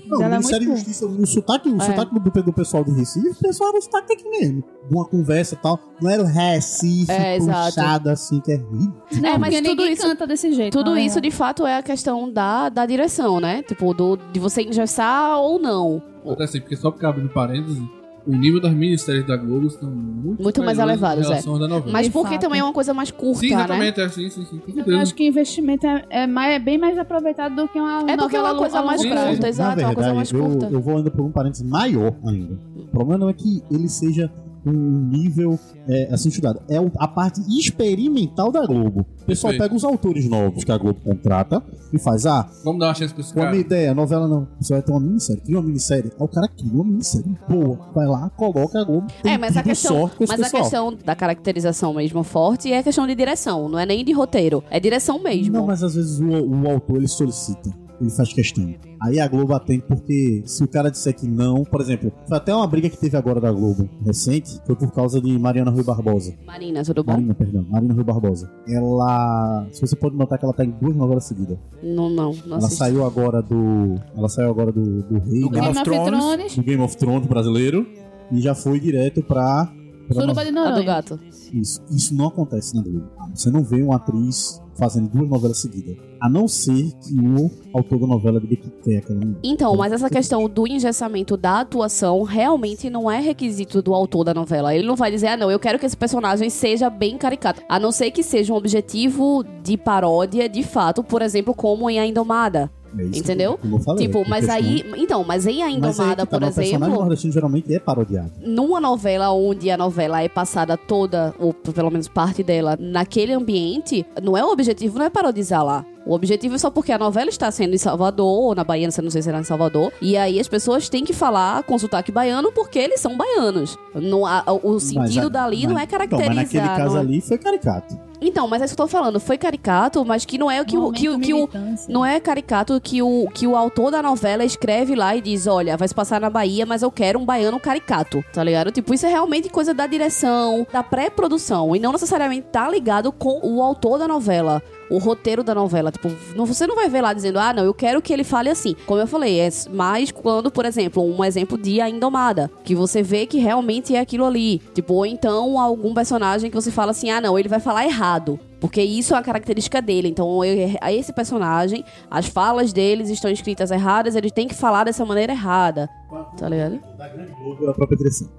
Não, Ela é minissérie muito Justiça, o sotaque, o É. sotaque do, do pessoal de Recife, o pessoal era o sotaque aqui mesmo. De uma conversa e tal. Não era o Recife É, puxado assim, que é ridículo. Não, É, mas porque tudo ninguém isso- canta desse jeito. Tudo na isso, de fato, é a questão da, da direção, né? Tipo, do, de você engessar ou não. Assim, porque só porque abrindo parênteses, o nível das minisséries da Globo estão muito, Muito mais elevados, novela. Mas porque também é uma coisa mais curta, Sim, né? exatamente, é, sim, sim, sim, Eu acho que o investimento é, é, mais, é bem mais aproveitado do que uma É porque é uma coisa mais curta, exato, é uma coisa mais eu, curta. eu vou ainda por um parênteses maior ainda. O problema não é que ele seja um nível é, assim estudado. É a parte experimental da Globo. O pessoal pega os autores novos que a Globo contrata e faz, ah, Vamos dar uma chance pra esse cara. minha ideia, novela não. Você vai ter uma minissérie. Cria uma minissérie. Aí o cara cria uma minissérie. Boa. Vai lá, coloca a Globo. Tem É, mas a questão, mas a questão da caracterização mesmo forte é a questão de direção, não é nem de roteiro, é direção mesmo. Não, mas às vezes o, o autor ele solicita. Ele faz questão. Aí a Globo atende porque se o cara disser que não, por exemplo, foi até uma briga que teve agora da Globo recente, foi por causa de Mariana Rui Barbosa. Marina, tudo bom? Marina, perdão, Marina Rui Barbosa. Ela, se você pode notar que ela tá em duas novelas seguidas. Não, não, não ela assisti. saiu agora do, ela saiu agora do, do Rei, Do né? Game of Thrones. Thrones. do Game of Thrones brasileiro e já foi direto pra Suruba de A do Noronha. gato. Isso, isso não acontece na Globo. Você não vê uma atriz fazendo duas novelas seguidas. A não ser que o autor da novela diga que quer aquela Então, mas essa questão do engessamento da atuação realmente não é requisito do autor da novela. Ele não vai dizer, ah, não, eu quero que esse personagem seja bem caricato. A não ser que seja um objetivo de paródia, de fato, por exemplo, como em A Indomada. É Entendeu? Eu falei, tipo, é mas aí. Então, mas em A Mas Indomada, que tá, por mas O personagem exemplo. nordestino geralmente é parodiado. numa novela onde a novela é passada toda, ou pelo menos parte dela, naquele ambiente, não é o objetivo, não é parodizar lá. O objetivo é só porque a novela está sendo em Salvador, ou na Bahia, não sei se será em Salvador, e aí as pessoas têm que falar com sotaque baiano porque eles são baianos. Não, a- o sentido Mas dali não é Então, caracterizar. mas naquele caso é- ali foi caricato. Então, mas é isso que eu tô falando, foi caricato, mas que não é o que, o, que, o- que o, não é caricato que o, que o autor da novela escreve lá e diz: olha, vai se passar na Bahia, mas eu quero um baiano caricato, tá ligado? Tipo, isso é realmente coisa da direção, da pré-produção, e não necessariamente tá ligado com o autor da novela. O roteiro da novela, tipo, não, você não vai ver lá dizendo, ah, não, eu quero que ele fale assim. Como eu falei, é mais quando, por exemplo, um exemplo de A Indomada, que você vê que realmente é aquilo ali. Tipo, ou então algum personagem que você fala assim, ah, não, ele vai falar errado. Porque isso é uma característica dele. Então, a esse personagem, as falas deles estão escritas erradas, eles têm que falar dessa maneira errada. Tá ligado? Da grande Globo é a própria direção.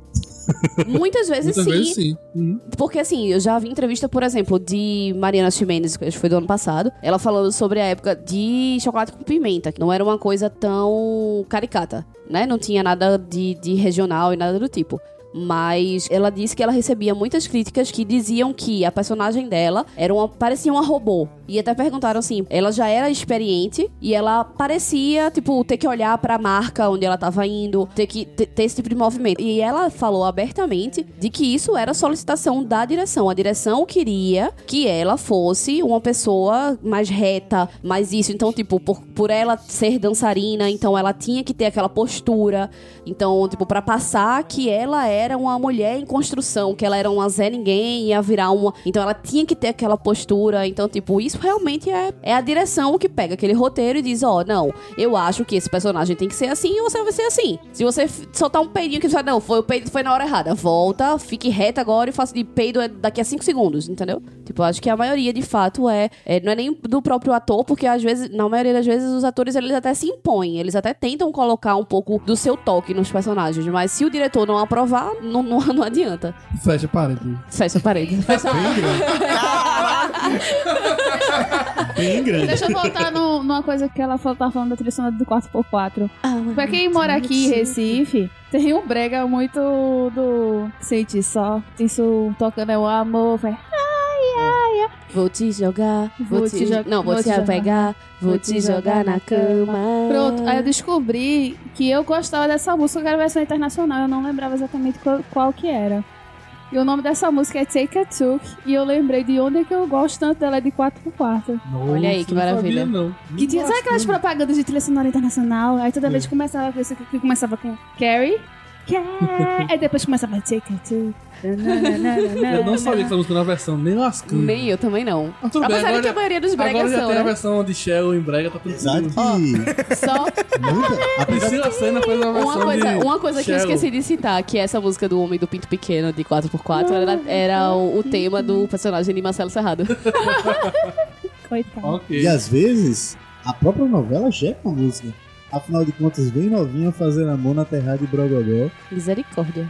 Muitas vezes Muitas sim. vezes sim. Uhum. Porque assim, eu já vi entrevista, por exemplo, de Mariana Ximenes, que acho que foi do ano passado, ela falando sobre a época de chocolate com pimenta, que não era uma coisa tão caricata, né? Não tinha nada de, de regional e nada do tipo. Mas ela disse que ela recebia muitas críticas que diziam que a personagem dela era uma, parecia uma robô. E até perguntaram assim, ela já era experiente e ela parecia, tipo, ter que olhar pra marca onde ela tava indo, ter que ter, esse tipo de movimento. E ela falou abertamente de que isso era solicitação da direção. A direção queria que ela fosse uma pessoa mais reta, mais isso. Então, tipo, por, por ela ser dançarina, então ela tinha que ter aquela postura. Então, tipo, pra passar que ela era uma mulher em construção, que ela era uma Zé Ninguém, ia virar uma. Então ela tinha que ter aquela postura. Então, tipo, isso realmente é, é a direção que pega aquele roteiro e diz: Ó, não, eu acho que esse personagem tem que ser assim e você vai ser assim. Se você soltar um peidinho que você não, foi o peido foi na hora errada, volta, fique reta agora e faça de peido é daqui a 5 segundos, entendeu? Tipo, acho que a maioria de fato é, é. Não é nem do próprio ator, porque às vezes, na maioria das vezes, os atores eles até se impõem, eles até tentam colocar um pouco do seu toque nos personagens, mas se o diretor não aprovar, não, não, não adianta. Fecha a parede. Fecha a parede. Fecha a Bem grande. Deixa eu voltar no- numa coisa que ela falou- tava falando da trilha sonora do 4x4. Pra quem mora aqui em Recife, tem um brega muito do Sente só. Isso tocando é o amor, vai. Vou te jogar, vou, Vou te, te jo- Não, vou, vou te te jogar. pegar, vou te jogar na cama. Pronto, aí eu descobri que eu gostava dessa música, que era a versão internacional, eu não lembrava exatamente qual, qual que era. E o nome dessa música é Take a Took, e eu lembrei de onde é que eu gosto tanto dela, é de 4x4. Olha aí, que não sabia, maravilha. não. Que tinha, sabe aquelas propagandas de trilha sonora internacional? Aí toda vez que começava com isso, que começava com Carrie, Aí depois começava Take a Took. Eu não sabia que essa música era uma versão nem lascando. Nem eu também não. Mas tudo bem, Apesar de que a maioria dos bregas Agora já são, tem a né? versão de Shell em brega, tá tudo Apesar de tudo. que. Só Muita, de Priscila Senna fez uma versão Uma coisa, de uma coisa que eu esqueci de citar, que essa música do Homem do Pinto Pequeno, de 4x4, era, era o, o tema do personagem de Marcelo Serrado. coitado. Ok. E às vezes, a própria novela já é com a música. Afinal de contas, bem novinha fazer amor na terra de Brogodó. Misericórdia.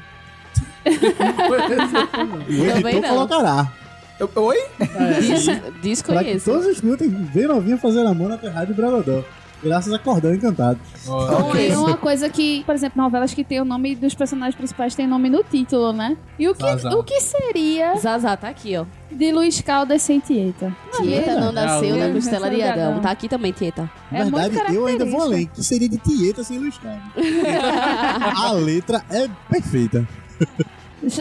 E o editor não. colocará. Eu- Oi? Diz, Pra que desconheço. todos escutem bem novinha fazer amor na terra de Brogodó. Graças a Cordão Encantado. Ó, Tem uma coisa que, por exemplo, novelas que tem o nome dos personagens principais tem nome no título, né? E o que, Zazá. o que seria Zazá tá aqui, ó. de Luiz Caldas sem Tieta? Tieta não nasceu na costela de Adão. Tá aqui também, Tieta. Na É muito verdade, eu ainda vou além. Que seria de Tieta sem Luiz Carlos. a letra é perfeita.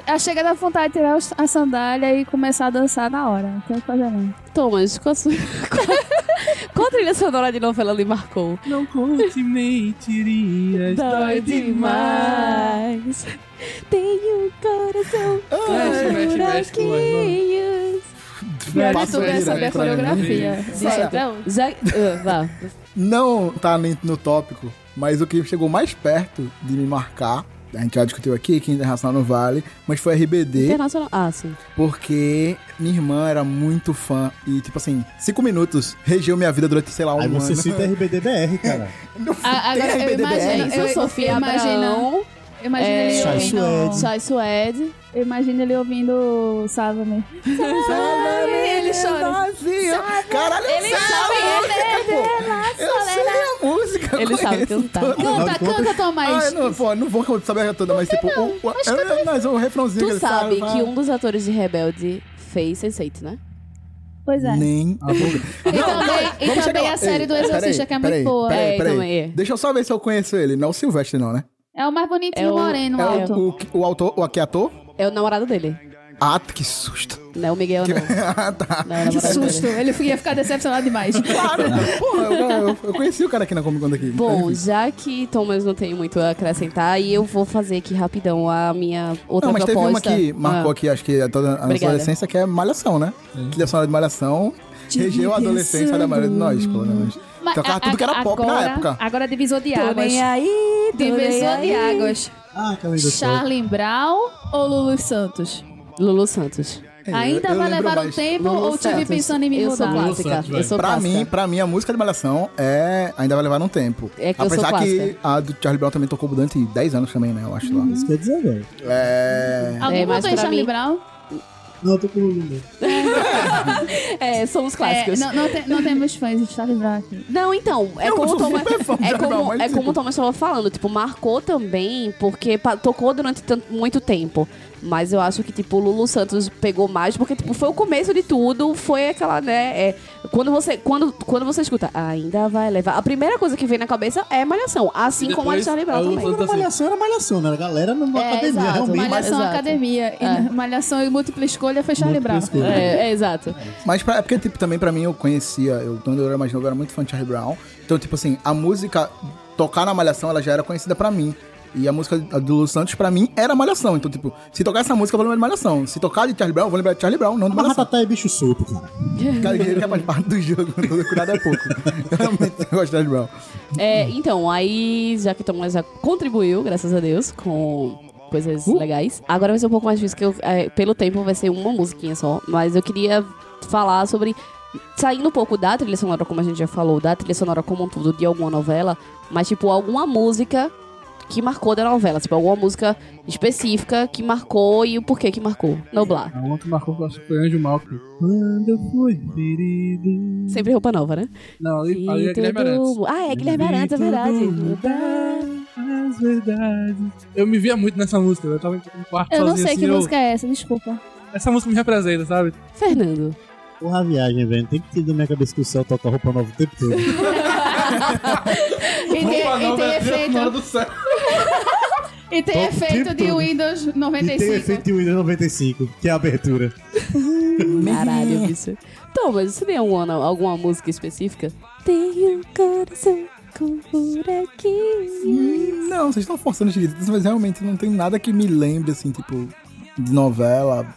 A chega da vontade de tirar a sandália e começar a dançar na hora. Não tem o que fazer não. Thomas, qual a sua... qual trilha sonora de novela lhe marcou? Não conte mentirinhas, dói demais. Tenho um coração Mexe, mexe, mexe com nós, buraquinhos. Tudo é direto saber a coreografia. Já... ah, vá. Não tá nem no tópico, mas o que chegou mais perto de me marcar a gente já discutiu aqui, que internacional não vale, mas foi RBD, Internacional. Ah, sim. porque minha irmã era muito fã e, tipo assim, cinco minutos regeu minha vida durante, sei lá, um Aí você ano. cita RBDBR, cara. A- Agora eu RBD, imagino, eu, Sofia eu imagino, Abraão, eu imagino É, ele Chai ouvindo, Suede. Chai Suede. eu imagino ele ouvindo Sálvame. Ele chora. Vazio. Caralho, eu Ele sei sabe, a música, pô. Eu sei a música. Ele sabe cantar. Canta, canta, Ah, Tomás. eu não, pô, não vou saber a toda, mas tipo, o, o, eu- mas o refrãozinho que Tu ele sabe que um dos atores de Rebelde fez Sense8, né? Pois é. Nem. E também, e Vamos chegar também a série Ei, do Exorcista, que é muito boa. Peraí, É, peraí. também é. Deixa eu só ver se eu conheço ele. Não o Silvestre, não, né? É o mais bonitinho É o- moreno, É alto. o, o, o autor, o aqui ator? É o namorado dele. Ah, que susto. Não é o Miguel, não. ah, tá. Não, é Que susto. dele. Ele ia ficar decepcionado demais. Claro. Porra, eu, eu, eu conheci o cara aqui na Comic Con daqui. Bom, Enfim. já que Thomas não tem muito a acrescentar, e eu vou fazer aqui rapidão a minha outra Não, mas teve uma proposta. que marcou Ah. aqui, acho que toda a nossa adolescência, que é Malhação, né? Trilha sonora de Malhação regeu a adolescência da maioria de nós, pelo menos. Mas Tocava a- tudo que era pop agora, na época. Agora divisor de Tô águas. nem aí, tô nem Divisor de aí. águas. Ah, ainda Charlie Brown ou Lulu Santos? Lulu Santos. Ainda eu vai levar um tempo Lulu ou tive pensando em me Eu sou mudar? clássica. Santos, Eu sou Pra clássica. mim, pra mim, a música de Malhação é... ainda vai levar um tempo. É que eu sou Apesar que clássica. a do Charlie Brown também tocou durante 10 anos também, né? Eu acho lá. Isso quer dizer, velho. É... Alguém É, mas Charlie mim- Brown? Não, eu tô com o Lulu. É, somos clássicos. É, não, não, tem- não temos fãs de Charlie Brown aqui. Não, então, é Eu como, sou o Thomas, super fã de é, Brown, como, mas, é tipo- como o Thomas estava falando, tipo, marcou também, porque tocou durante tanto, muito tempo. Mas eu acho que, tipo, o Lulu Santos pegou mais, porque, tipo, foi o começo de tudo, foi aquela, né, é, quando você, quando, quando você escuta, ainda vai levar, a primeira coisa que vem na cabeça é Malhação, assim E como a depois, Charlie Brown também. Quando malhação era malhação, né? A galera na É, academia, exato. realmente. Malhação exato. Academia. E É. Malhação e múltipla escolha foi Charlie Brown. Múltipla escolha. É, é, exato. Mas pra, é porque, tipo, também pra mim eu conhecia, eu, quando eu era mais novo, eu era muito fã de Charlie Brown. Então, tipo assim, a música tocar na Malhação, ela já era conhecida pra mim. E a música do Lulu Santos, pra mim, era Malhação. Então, tipo, se tocar essa música, eu vou lembrar de Malhação. Se tocar de Charlie Brown, eu vou lembrar de Charlie Brown, não de Mas Malhação. Ratatá é bicho solto, cara. Cara, ele quer mais parte do jogo, todo cuidado é pouco. Eu realmente gosto de Charlie Brown. É, então, aí, já que Thomas já contribuiu, graças a Deus, com coisas legais. Agora vai ser um pouco mais difícil, que eu, é, pelo tempo vai ser uma musiquinha só. Mas eu queria falar sobre. Saindo um pouco da trilha sonora, como a gente já falou, da trilha sonora como um todo de alguma novela, mas, tipo, alguma música que marcou da novela. Tipo, alguma música específica que marcou e o porquê que marcou. Noblar. A uma que marcou que eu acho que foi Anjo Malco. Quando eu fui ferido. Sempre roupa nova, né? Não, ali, ali é E Guilherme Arantes. Ah, é Guilherme Arantes, é verdade. As verdades. Eu me via muito nessa música. Eu tava no quarto Eu não sei assim, que eu- música é essa, desculpa. Essa música me representa, sabe? Fernando. Porra, a viagem, velho. Tem que ter na minha cabeça que o céu toca roupa nova o tempo todo. E tem, e tem é efeito, do céu. E tem Top efeito de todo. Windows E tem o 95. efeito de Windows 95, que é a abertura. Caralho, bicho. Então, mas você tem alguma, alguma música específica? Tem um coração com buraquinho. Hum, Não, vocês estão forçando os gritos, mas realmente não tem nada que me lembre, assim, tipo, de novela.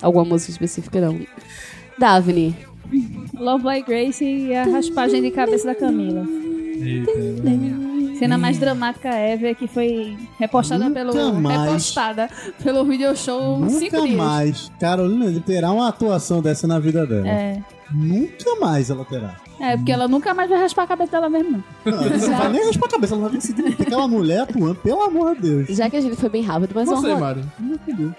Alguma música específica, não. Daphne. Love Boy Grace e a raspagem de cabeça da Camila. Cena mais dramática ever que foi repostada Nunca pelo mais. repostada pelo video show cinco Nunca dias. mais. Carolina ele terá uma atuação dessa na vida dela. É. Nunca mais ela terá. É, porque ela nunca mais vai raspar a cabeça dela mesmo, não. Não, ela não vai nem raspar a cabeça, ela não vai decidir. Tem aquela mulher atuando, pelo amor de Deus. Já que a gente foi bem rápido, mas Você, uma rodada. Mari.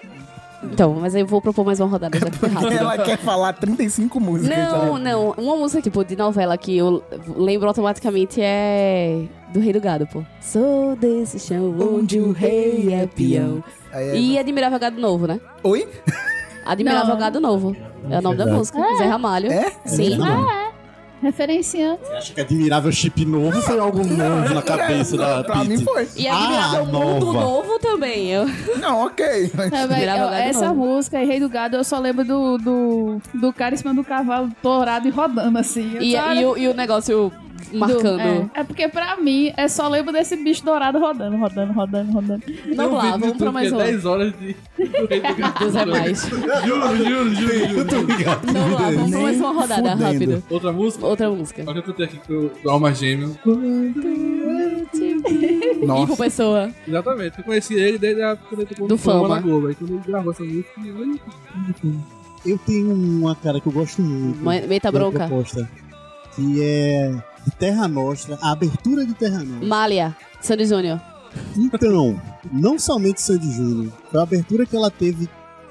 Então, mas eu vou propor mais uma rodada já que foi rápido. Ela quer falar 35 músicas. Não, sabe? não. Uma música, tipo, de novela que eu lembro automaticamente é... Do Rei do Gado, pô. Sou desse chão onde o rei é peão. Aí é- E Admirável Gado Novo, né? Oi? Admirável Não. Gado Novo. É o nome da Verdade. música. Zé Ramalho. É? Sim. Referenciando. Acho que admirável chip novo foi algo novo na cabeça da Pra mim foi. E Admirável Ah, Mundo nova. Novo também. Eu... Não, ok. mas- É, Virava eu- gado essa novo. música, Rei do Gado, eu só lembro do, do, do cara em cima do cavalo torado e rodando assim. Eu E, só- e o, e o negócio do- marcando. é. É porque pra mim, é só lembro desse bicho dourado rodando, rodando, rodando, rodando. Vamos lá, vamos pra mais um. uma. 10 horas de. do do. Deus é mais. Juro, juro, juro, juro. Tô ligado. Vamos lá, vamos pra mais uma rodada, fudendo. rápido. Outra música? Outra música. Olha que eu tô aqui com o Alma Gêmea. Ivo Nossa. Pessoa. Exatamente, eu conheci ele desde a época Do Fama. na Globo. Aí quando ele gravou essa música, eu Eu tenho uma cara que eu gosto muito. Da bronca. proposta, que é de Terra Nostra, a abertura de Terra Nostra. Malha. Sandy Júnior. Então, não somente Sandy Júnior, foi a abertura que ela teve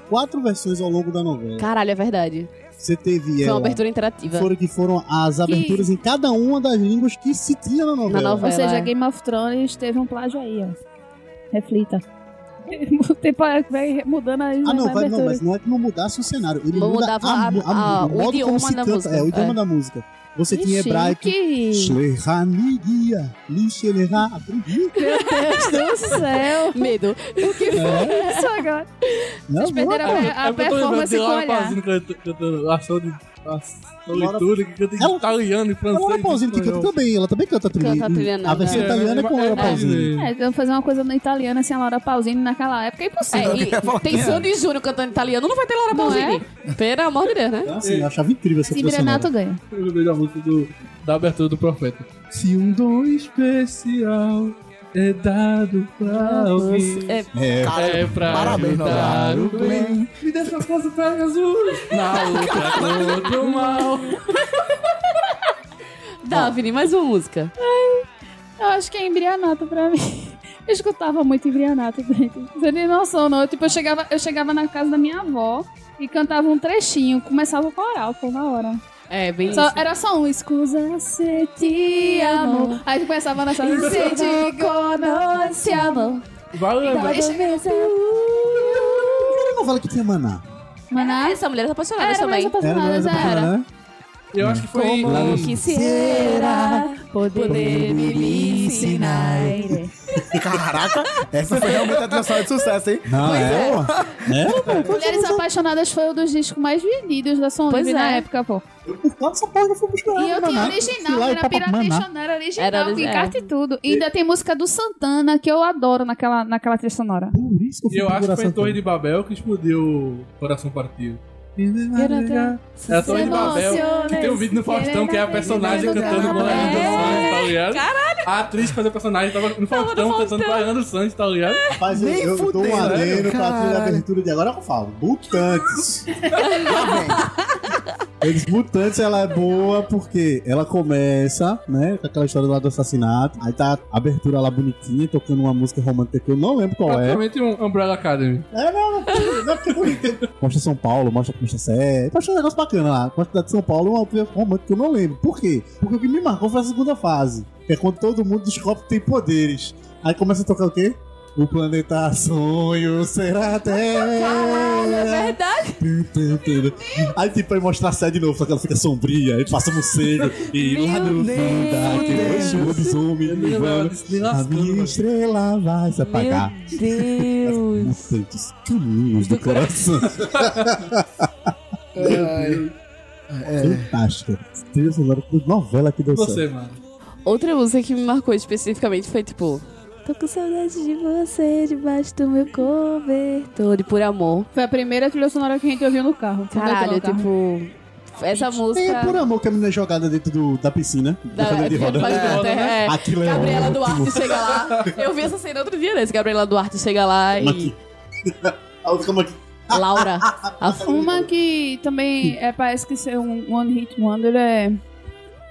quatro versões ao longo da novela. Caralho, é verdade. Você teve Foi uma abertura interativa. Foram que foram as aberturas em cada uma das línguas que se tinha na novela. Na novela. Ou seja, é. Game of Thrones teve um plágio aí, ó. Reflita. O tempo vai mudando aí. Ah, não, vai não, mas não é que não mudasse o cenário. Ele Não muda mudava a, mu- a- a- o o modo idioma como se da canta. música, É, o idioma é. da música. Você tinha Ixi, hebraico. que- Shlerhanigia, Lixelerá, aprendi. Meu Deus do céu. Medo. O que foi isso agora? Não, Vocês perderam a, a É lembrando performance com o olhar. Cantando- cantando ação de ação e Laura- tudo, que canta em Ela- italiano e A francês. Laura Pausini que canta também, ela também canta a trilha. Canta a trilha, A versão É, italiana é com a Laura é, Pausini. É, então fazer uma coisa no italiano assim, a Laura Pausini naquela época é impossível. É, e tem Sandy Júnior cantando italiano, não vai ter Laura Não Pausini. Pelo amor de Deus, né? Então, assim, eu achava incrível essa Sim, trilha. Renato ganha. Eu lembrei da música do, da abertura do Profeta. Se um dom especial é dado pra alguém, É, É, Cara, é pra parabéns, ajudar o bem. Me deixa força pra Jesus na luta contra o mal. Daphne, mais uma música. Eu acho que é embrianato pra mim. Eu escutava muito embrianato, gente. Você tem noção, não? Eu, tipo, eu chegava, eu chegava na casa da minha avó e cantava um trechinho, começava o coral, pô, na hora. É, bem Só- isso. era só um escusa se te amo. Aí começava nessa. Se te conosce amor. Vai lembrar. A novela que tinha Maná. Maná. Essa mulher tá apaixonada também. Era, apaixonada, mas já era. né? Eu acho que foi. Como em- quisiera poder me ensinar. Caraca, essa foi realmente a trilha sonora de sucesso, hein? Não, é, é. Mulheres Apaixonadas foi um dos discos mais vendidos da Som Livre na é. época, pô. Essa porra foi buscar. E eu tinha Maná. original, lá e era era original, Era com origi- encarte e tudo. E ainda tem música do Santana, que eu adoro naquela, naquela trilha sonora. Por isso que eu E eu acho que foi em Torre de Babel que explodiu o Coração Partido. É a Torre de Babel, que tem um vídeo no Faustão que é a personagem cantando com a Leandro Santos, tá ligado? Caralho! A atriz que fazia a personagem tava no Faustão cantando com a Leandro Santos, tá ligado? Rapaz, eu, eu um fudendo, adendo pra trilha caralho. abertura de agora, eu falo. Mutantes. Eles Mutantes, ela é boa porque ela começa, né, com aquela história lá do assassinato. Aí tá a abertura lá bonitinha, tocando uma música romântica que eu não lembro qual é. Praticamente um Umbrella Academy. É, não, não, não é porque é bonito. Mostra São Paulo, mostra Costa Sé. Mostra um negócio bacana lá. Mostra de São Paulo, uma trilha romântica que eu não lembro. Por quê? Porque o que me marcou foi a segunda fase. Que é quando todo mundo descobre que tem poderes. Aí começa a tocar o quê? O planeta sonho será até. É verdade. Aí tipo, aí mostra a Sé de novo, só que ela fica sombria, aí passa um morcego, e lá no fundo daquele lobisomem levando, a minha estrela vai se apagar. Deus. Mutantes caminhos do coração. Fantástica. Trilha sonora de novela que deu certo. Você, mano. Outra música que me marcou especificamente foi tipo. Tô com saudade de você debaixo do meu cobertor. De por amor. Foi a primeira trilha sonora que a gente ouviu no carro. Caralho, no carro. tipo. Essa Tem música. por amor que a menina é jogada dentro do- da piscina. Da, Da, de roda. faz conta, é. Aquilo é Gabriela ótimo. Duarte chega lá. Eu vi essa cena outro dia desse. Gabriela Duarte chega lá e. A outra como aqui. Laura. A Uma que também é, parece que ser um One Hit Wonder é.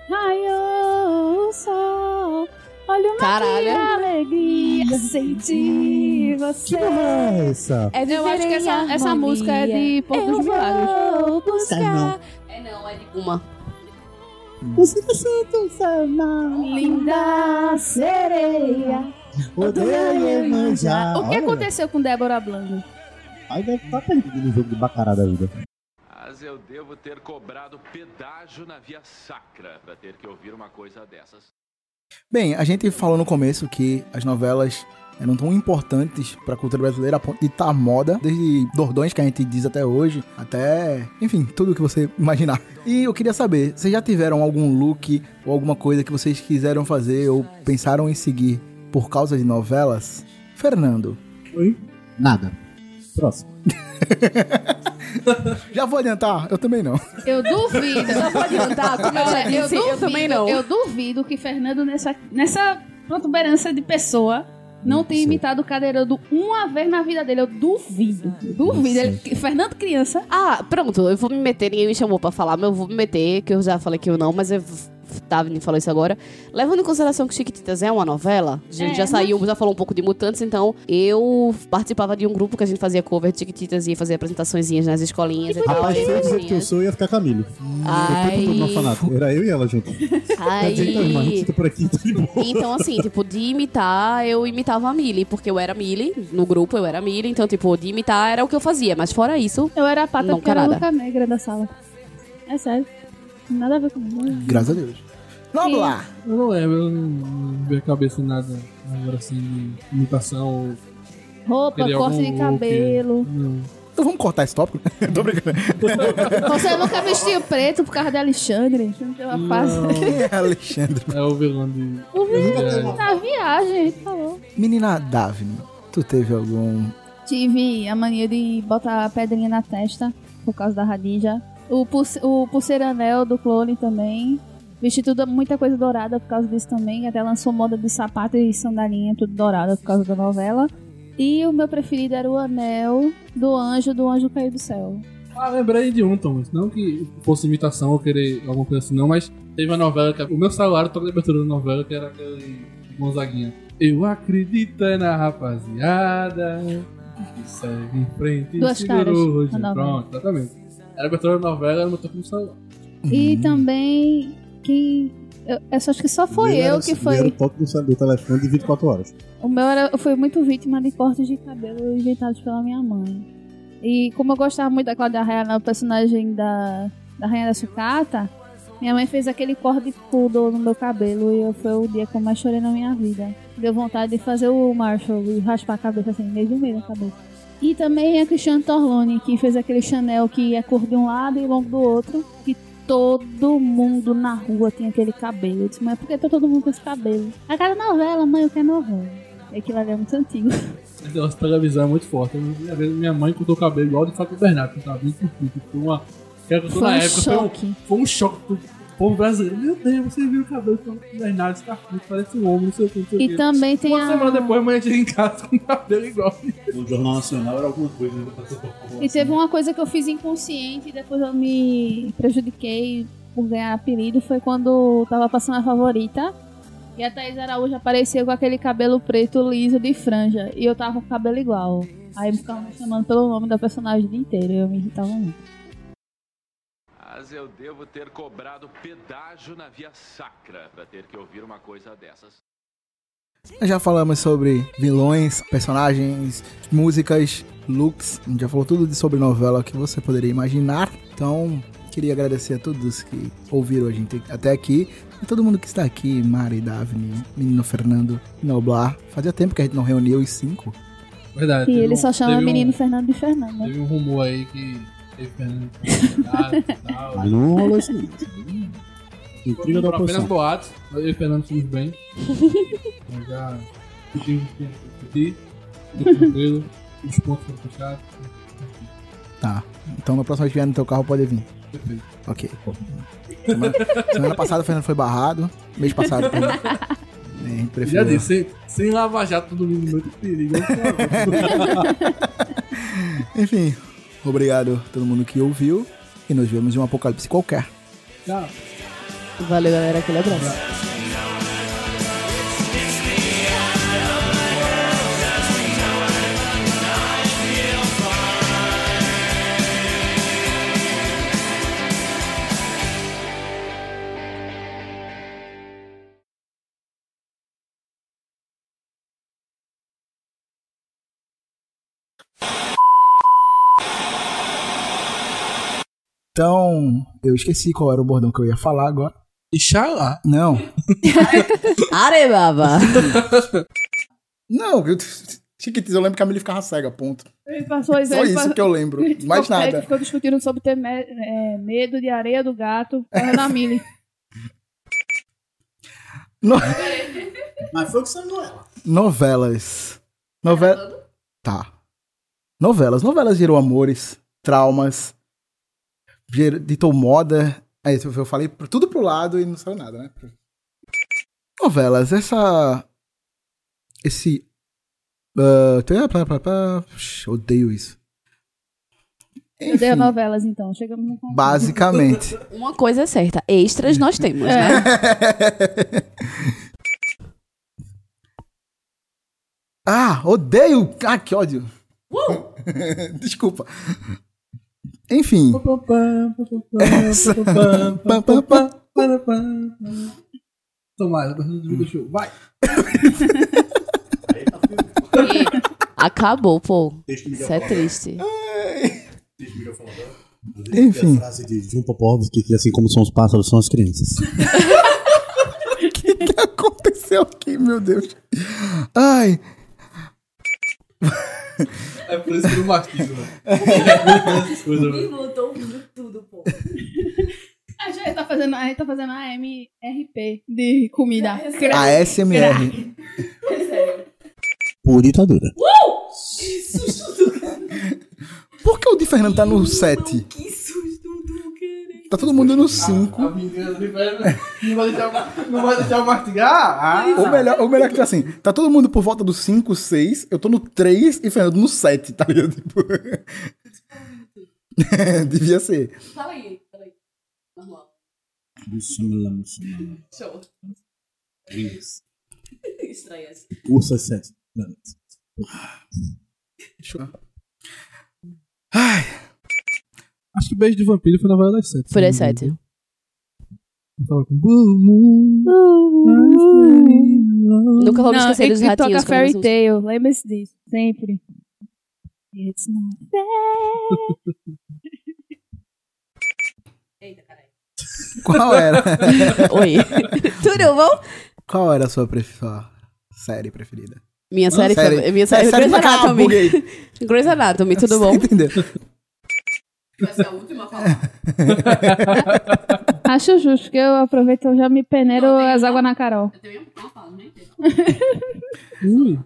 Raiou o sol, olha uma Caralho. alegria, sentir você. Que é essa? É Eu acho que essa, essa música é de Porto dos Milagres. Vou buscar. Ai, não. É não, é de uma. Você tá. Linda sereia. Odeia manjar. O que aconteceu com Débora Blanco? Aí deve estar perdido no jogo de bacará da vida. Mas eu devo ter cobrado pedágio na via sacra pra ter que ouvir uma coisa dessas. Bem, a gente falou no começo que as novelas eram tão importantes pra cultura brasileira a ponto de estar moda, desde Dordões que a gente diz até hoje, até, enfim, tudo que você imaginar. E eu queria saber, vocês já tiveram algum look ou alguma coisa que vocês quiseram fazer ou pensaram em seguir por causa de novelas? Fernando, Nada. Próximo. já vou adiantar? Eu também não. Eu duvido. Só pode adiantar, como eu já disse, eu, duvido, também não. Eu duvido que Fernando, nessa, nessa protuberância de pessoa não Isso. imitado o cadeirando uma vez na vida dele. Eu duvido. Duvido. Ele, Fernando criança. Ah, pronto, eu vou me meter, ninguém me chamou pra falar, mas eu vou me meter, que eu já falei que eu não, mas eu. Davi falou isso agora. Levando em consideração que Chiquititas é uma novela, a gente É, já saiu, já falou um pouco de Mutantes, então eu participava de um grupo que a gente fazia cover de Chiquititas e fazia apresentaçõezinhas nas escolinhas e tal. Rapaz, e feio do jeito que eu sou, eu ia ficar Camilo. Ai. Eu tô no orfanato. Era eu e ela junto. Dizer, então, irmã, a Aí. por aqui, tá de boa. Então, assim, tipo, de imitar, eu imitava a Millie, porque eu era Millie, no grupo eu era Millie, então, tipo, de imitar era o que eu fazia, mas fora isso, Eu era a pata Não porque era a Negra da sala. É sério. Nada a ver comigo. Graças a Deus. Vamos lá. Eu não lembro, eu não, a cabeça em nada agora assim de imitação. Roupa, Queria corte algum de cabelo. Então vamos cortar esse tópico? Tô brincando. Você nunca vestiu preto por causa de Alexandre? Não tem uma fase. Quem é Alexandre? É o vilão de. O É. na viagem, gente falou. Menina Daphne, tu teve algum... Tive a mania de botar a pedrinha na testa por causa da Radija. O, pulse, o pulseira anel do clone também. Vesti tudo, muita coisa dourada por causa disso também. Até lançou moda de sapato e sandalinha, tudo dourada por causa da novela. E o meu preferido era o anel do anjo, do anjo caiu do céu. Ah, lembrei de um, Thomas. Não que fosse imitação ou querer alguma coisa assim, não, mas teve uma novela que. O meu celular toca de abertura da novela, que era aquele Gonzaguinha. Eu acredito na rapaziada. Que segue em frente. Duas segurou hoje. a. Pronto, exatamente. Era abertura da novela, ela botou no celular. E também quem. Eu, eu só acho que só foi Meu eu era- que Era foi. o toque do, do telefone de 24 horas. O meu era, eu fui muito vítima de cortes de cabelo inventados pela minha mãe. E como eu gostava muito da Cláudia Raia, né, o personagem da, da Rainha da Sucata, minha mãe fez aquele corte de poodle no meu cabelo e eu, foi o dia que eu mais chorei na minha vida. Deu vontade de fazer o Marshall e raspar a cabeça assim, mesmo meio da cabeça. E também a Cristiane Torlone, que fez aquele Chanel que é cor de um lado e longo do outro, que todo mundo na rua tinha aquele cabelo. Eu disse, mas por que tá todo mundo com esse cabelo? A cada novela, mãe, eu quero novela. Aquilo ali é muito antigo. De televisão é muito forte. Vez minha mãe cortou o cabelo igual de Fábio Bernardo, que tava bem curto. Foi uma. Foi na um época. Foi um, choque. foi um choque povo brasileiro. Meu Deus, você viu o cabelo do está curto, parece um homem, não sei o que, não sei E que. também tem Uma semana a... depois, a mãe chega em casa com o cabelo igual. No Jornal Nacional era alguma coisa. Né? E teve uma coisa que eu fiz inconsciente e depois eu me prejudiquei por ganhar apelido. Foi quando eu tava passando a favorita. E a Thaís Araújo apareceu com aquele cabelo preto liso de franja. E eu tava com o cabelo igual. Aí me ficavam me chamando pelo nome da personagem o dia inteiro. E eu me irritava muito. Mas eu devo ter cobrado pedágio na via sacra pra ter que ouvir uma coisa dessas. Nós já falamos sobre vilões, personagens, músicas, looks. A gente já falou tudo de sobre novela que você poderia imaginar. Então, queria agradecer a todos que ouviram a gente até aqui. E todo mundo que está aqui, Mari, Daphne, Menino Fernando, Noblar. Fazia tempo que a gente não reunia os cinco. Verdade. E ele um- só chama teve um- menino Fernando de Fernando. né? Teve um rumor aí que Fernando e tal. Mas não rolou isso não. Intriga da Foram apenas oposição. boatos. Eu e o Fernando fomos bem. Nós já discutimos o que discutir. Tudo tranquilo. Os pontos foram fechados. Tá. Então, na próxima vez que vier no teu carro, pode vir. Perfeito. Ok. Semana, semana passada o Fernando foi barrado. Mês passado também. É, Já disse, sem, sem lava jato todo mundo muito perigo. Enfim, obrigado a todo mundo que ouviu. E nos vemos em um apocalipse qualquer. Tchau. valeu galera, aquele abraço. Então, eu esqueci qual era o bordão que eu ia falar agora. Ixalá. Não. Arebaba! Não, eu... Eu lembro que a Milly ficava cega, ponto. Ele passou Só isso que eu lembro. Mais Ficou- nada. Ficou discutindo sobre ter me- é, medo de areia do gato. Correndo na Mili. No- Mas foi o que saiu ela. Novelas. Novela. Tá. Novelas. Novelas gerou amores, traumas, ditou moda. Aí eu falei tudo pro lado e não saiu nada, né? Novelas. Essa esse. pá, pá, pá, Ux, odeio isso. Enfim, novelas, então. Chegamos no concurso. basicamente. Uma coisa é certa, extras nós temos, né? ah, odeio! Ah, que ódio! Desculpa. Enfim. Essa-. Tomás, a pergunta do show. Vai. Acabou, pô. Isso é triste. Enfim. A frase de Jun Popovski, que assim como são os pássaros, são as crianças. O que, que aconteceu aqui, meu Deus? Ai. É por isso que eu não mastigo, velho. A gente tá fazendo, a gente tá fazendo a MRP de comida. A SMR. Por ditadura. Por que o de Fernando tá no 7? Que susto do. Tá todo mundo no 5. A vingança de Fernando não vai deixar, não vai deixar eu mastigar? Ah, O melhor, o melhor é que tá assim, tá todo mundo por volta do 5, 6, eu tô no 3 e Fernando no 7, tá ligado? Tipo... Devia ser. Fala aí, fala aí. Normal. Show. Estranho essa. Ursa 7. Ai, Acho que Beijo de Vampiro foi na novela das sete. Foi das sete. Eu tava com Blue Moon. Nunca vamos Não, esquecer dos ratinhos. toca Fairy Tail. Lembre-se disso. Sempre. It's not fair. qual era? Oi. Tudo bom? Qual era a sua, pref... sua série preferida? Minha série, série. foi- minha série, É, série Grey's Anatomy. Grey's Anatomy, tudo bom? Entendeu? Vai ser a última fala. Acho justo que eu aproveito e já me peneiro as águas na Carol. Eu tenho uma fala, né? Ui.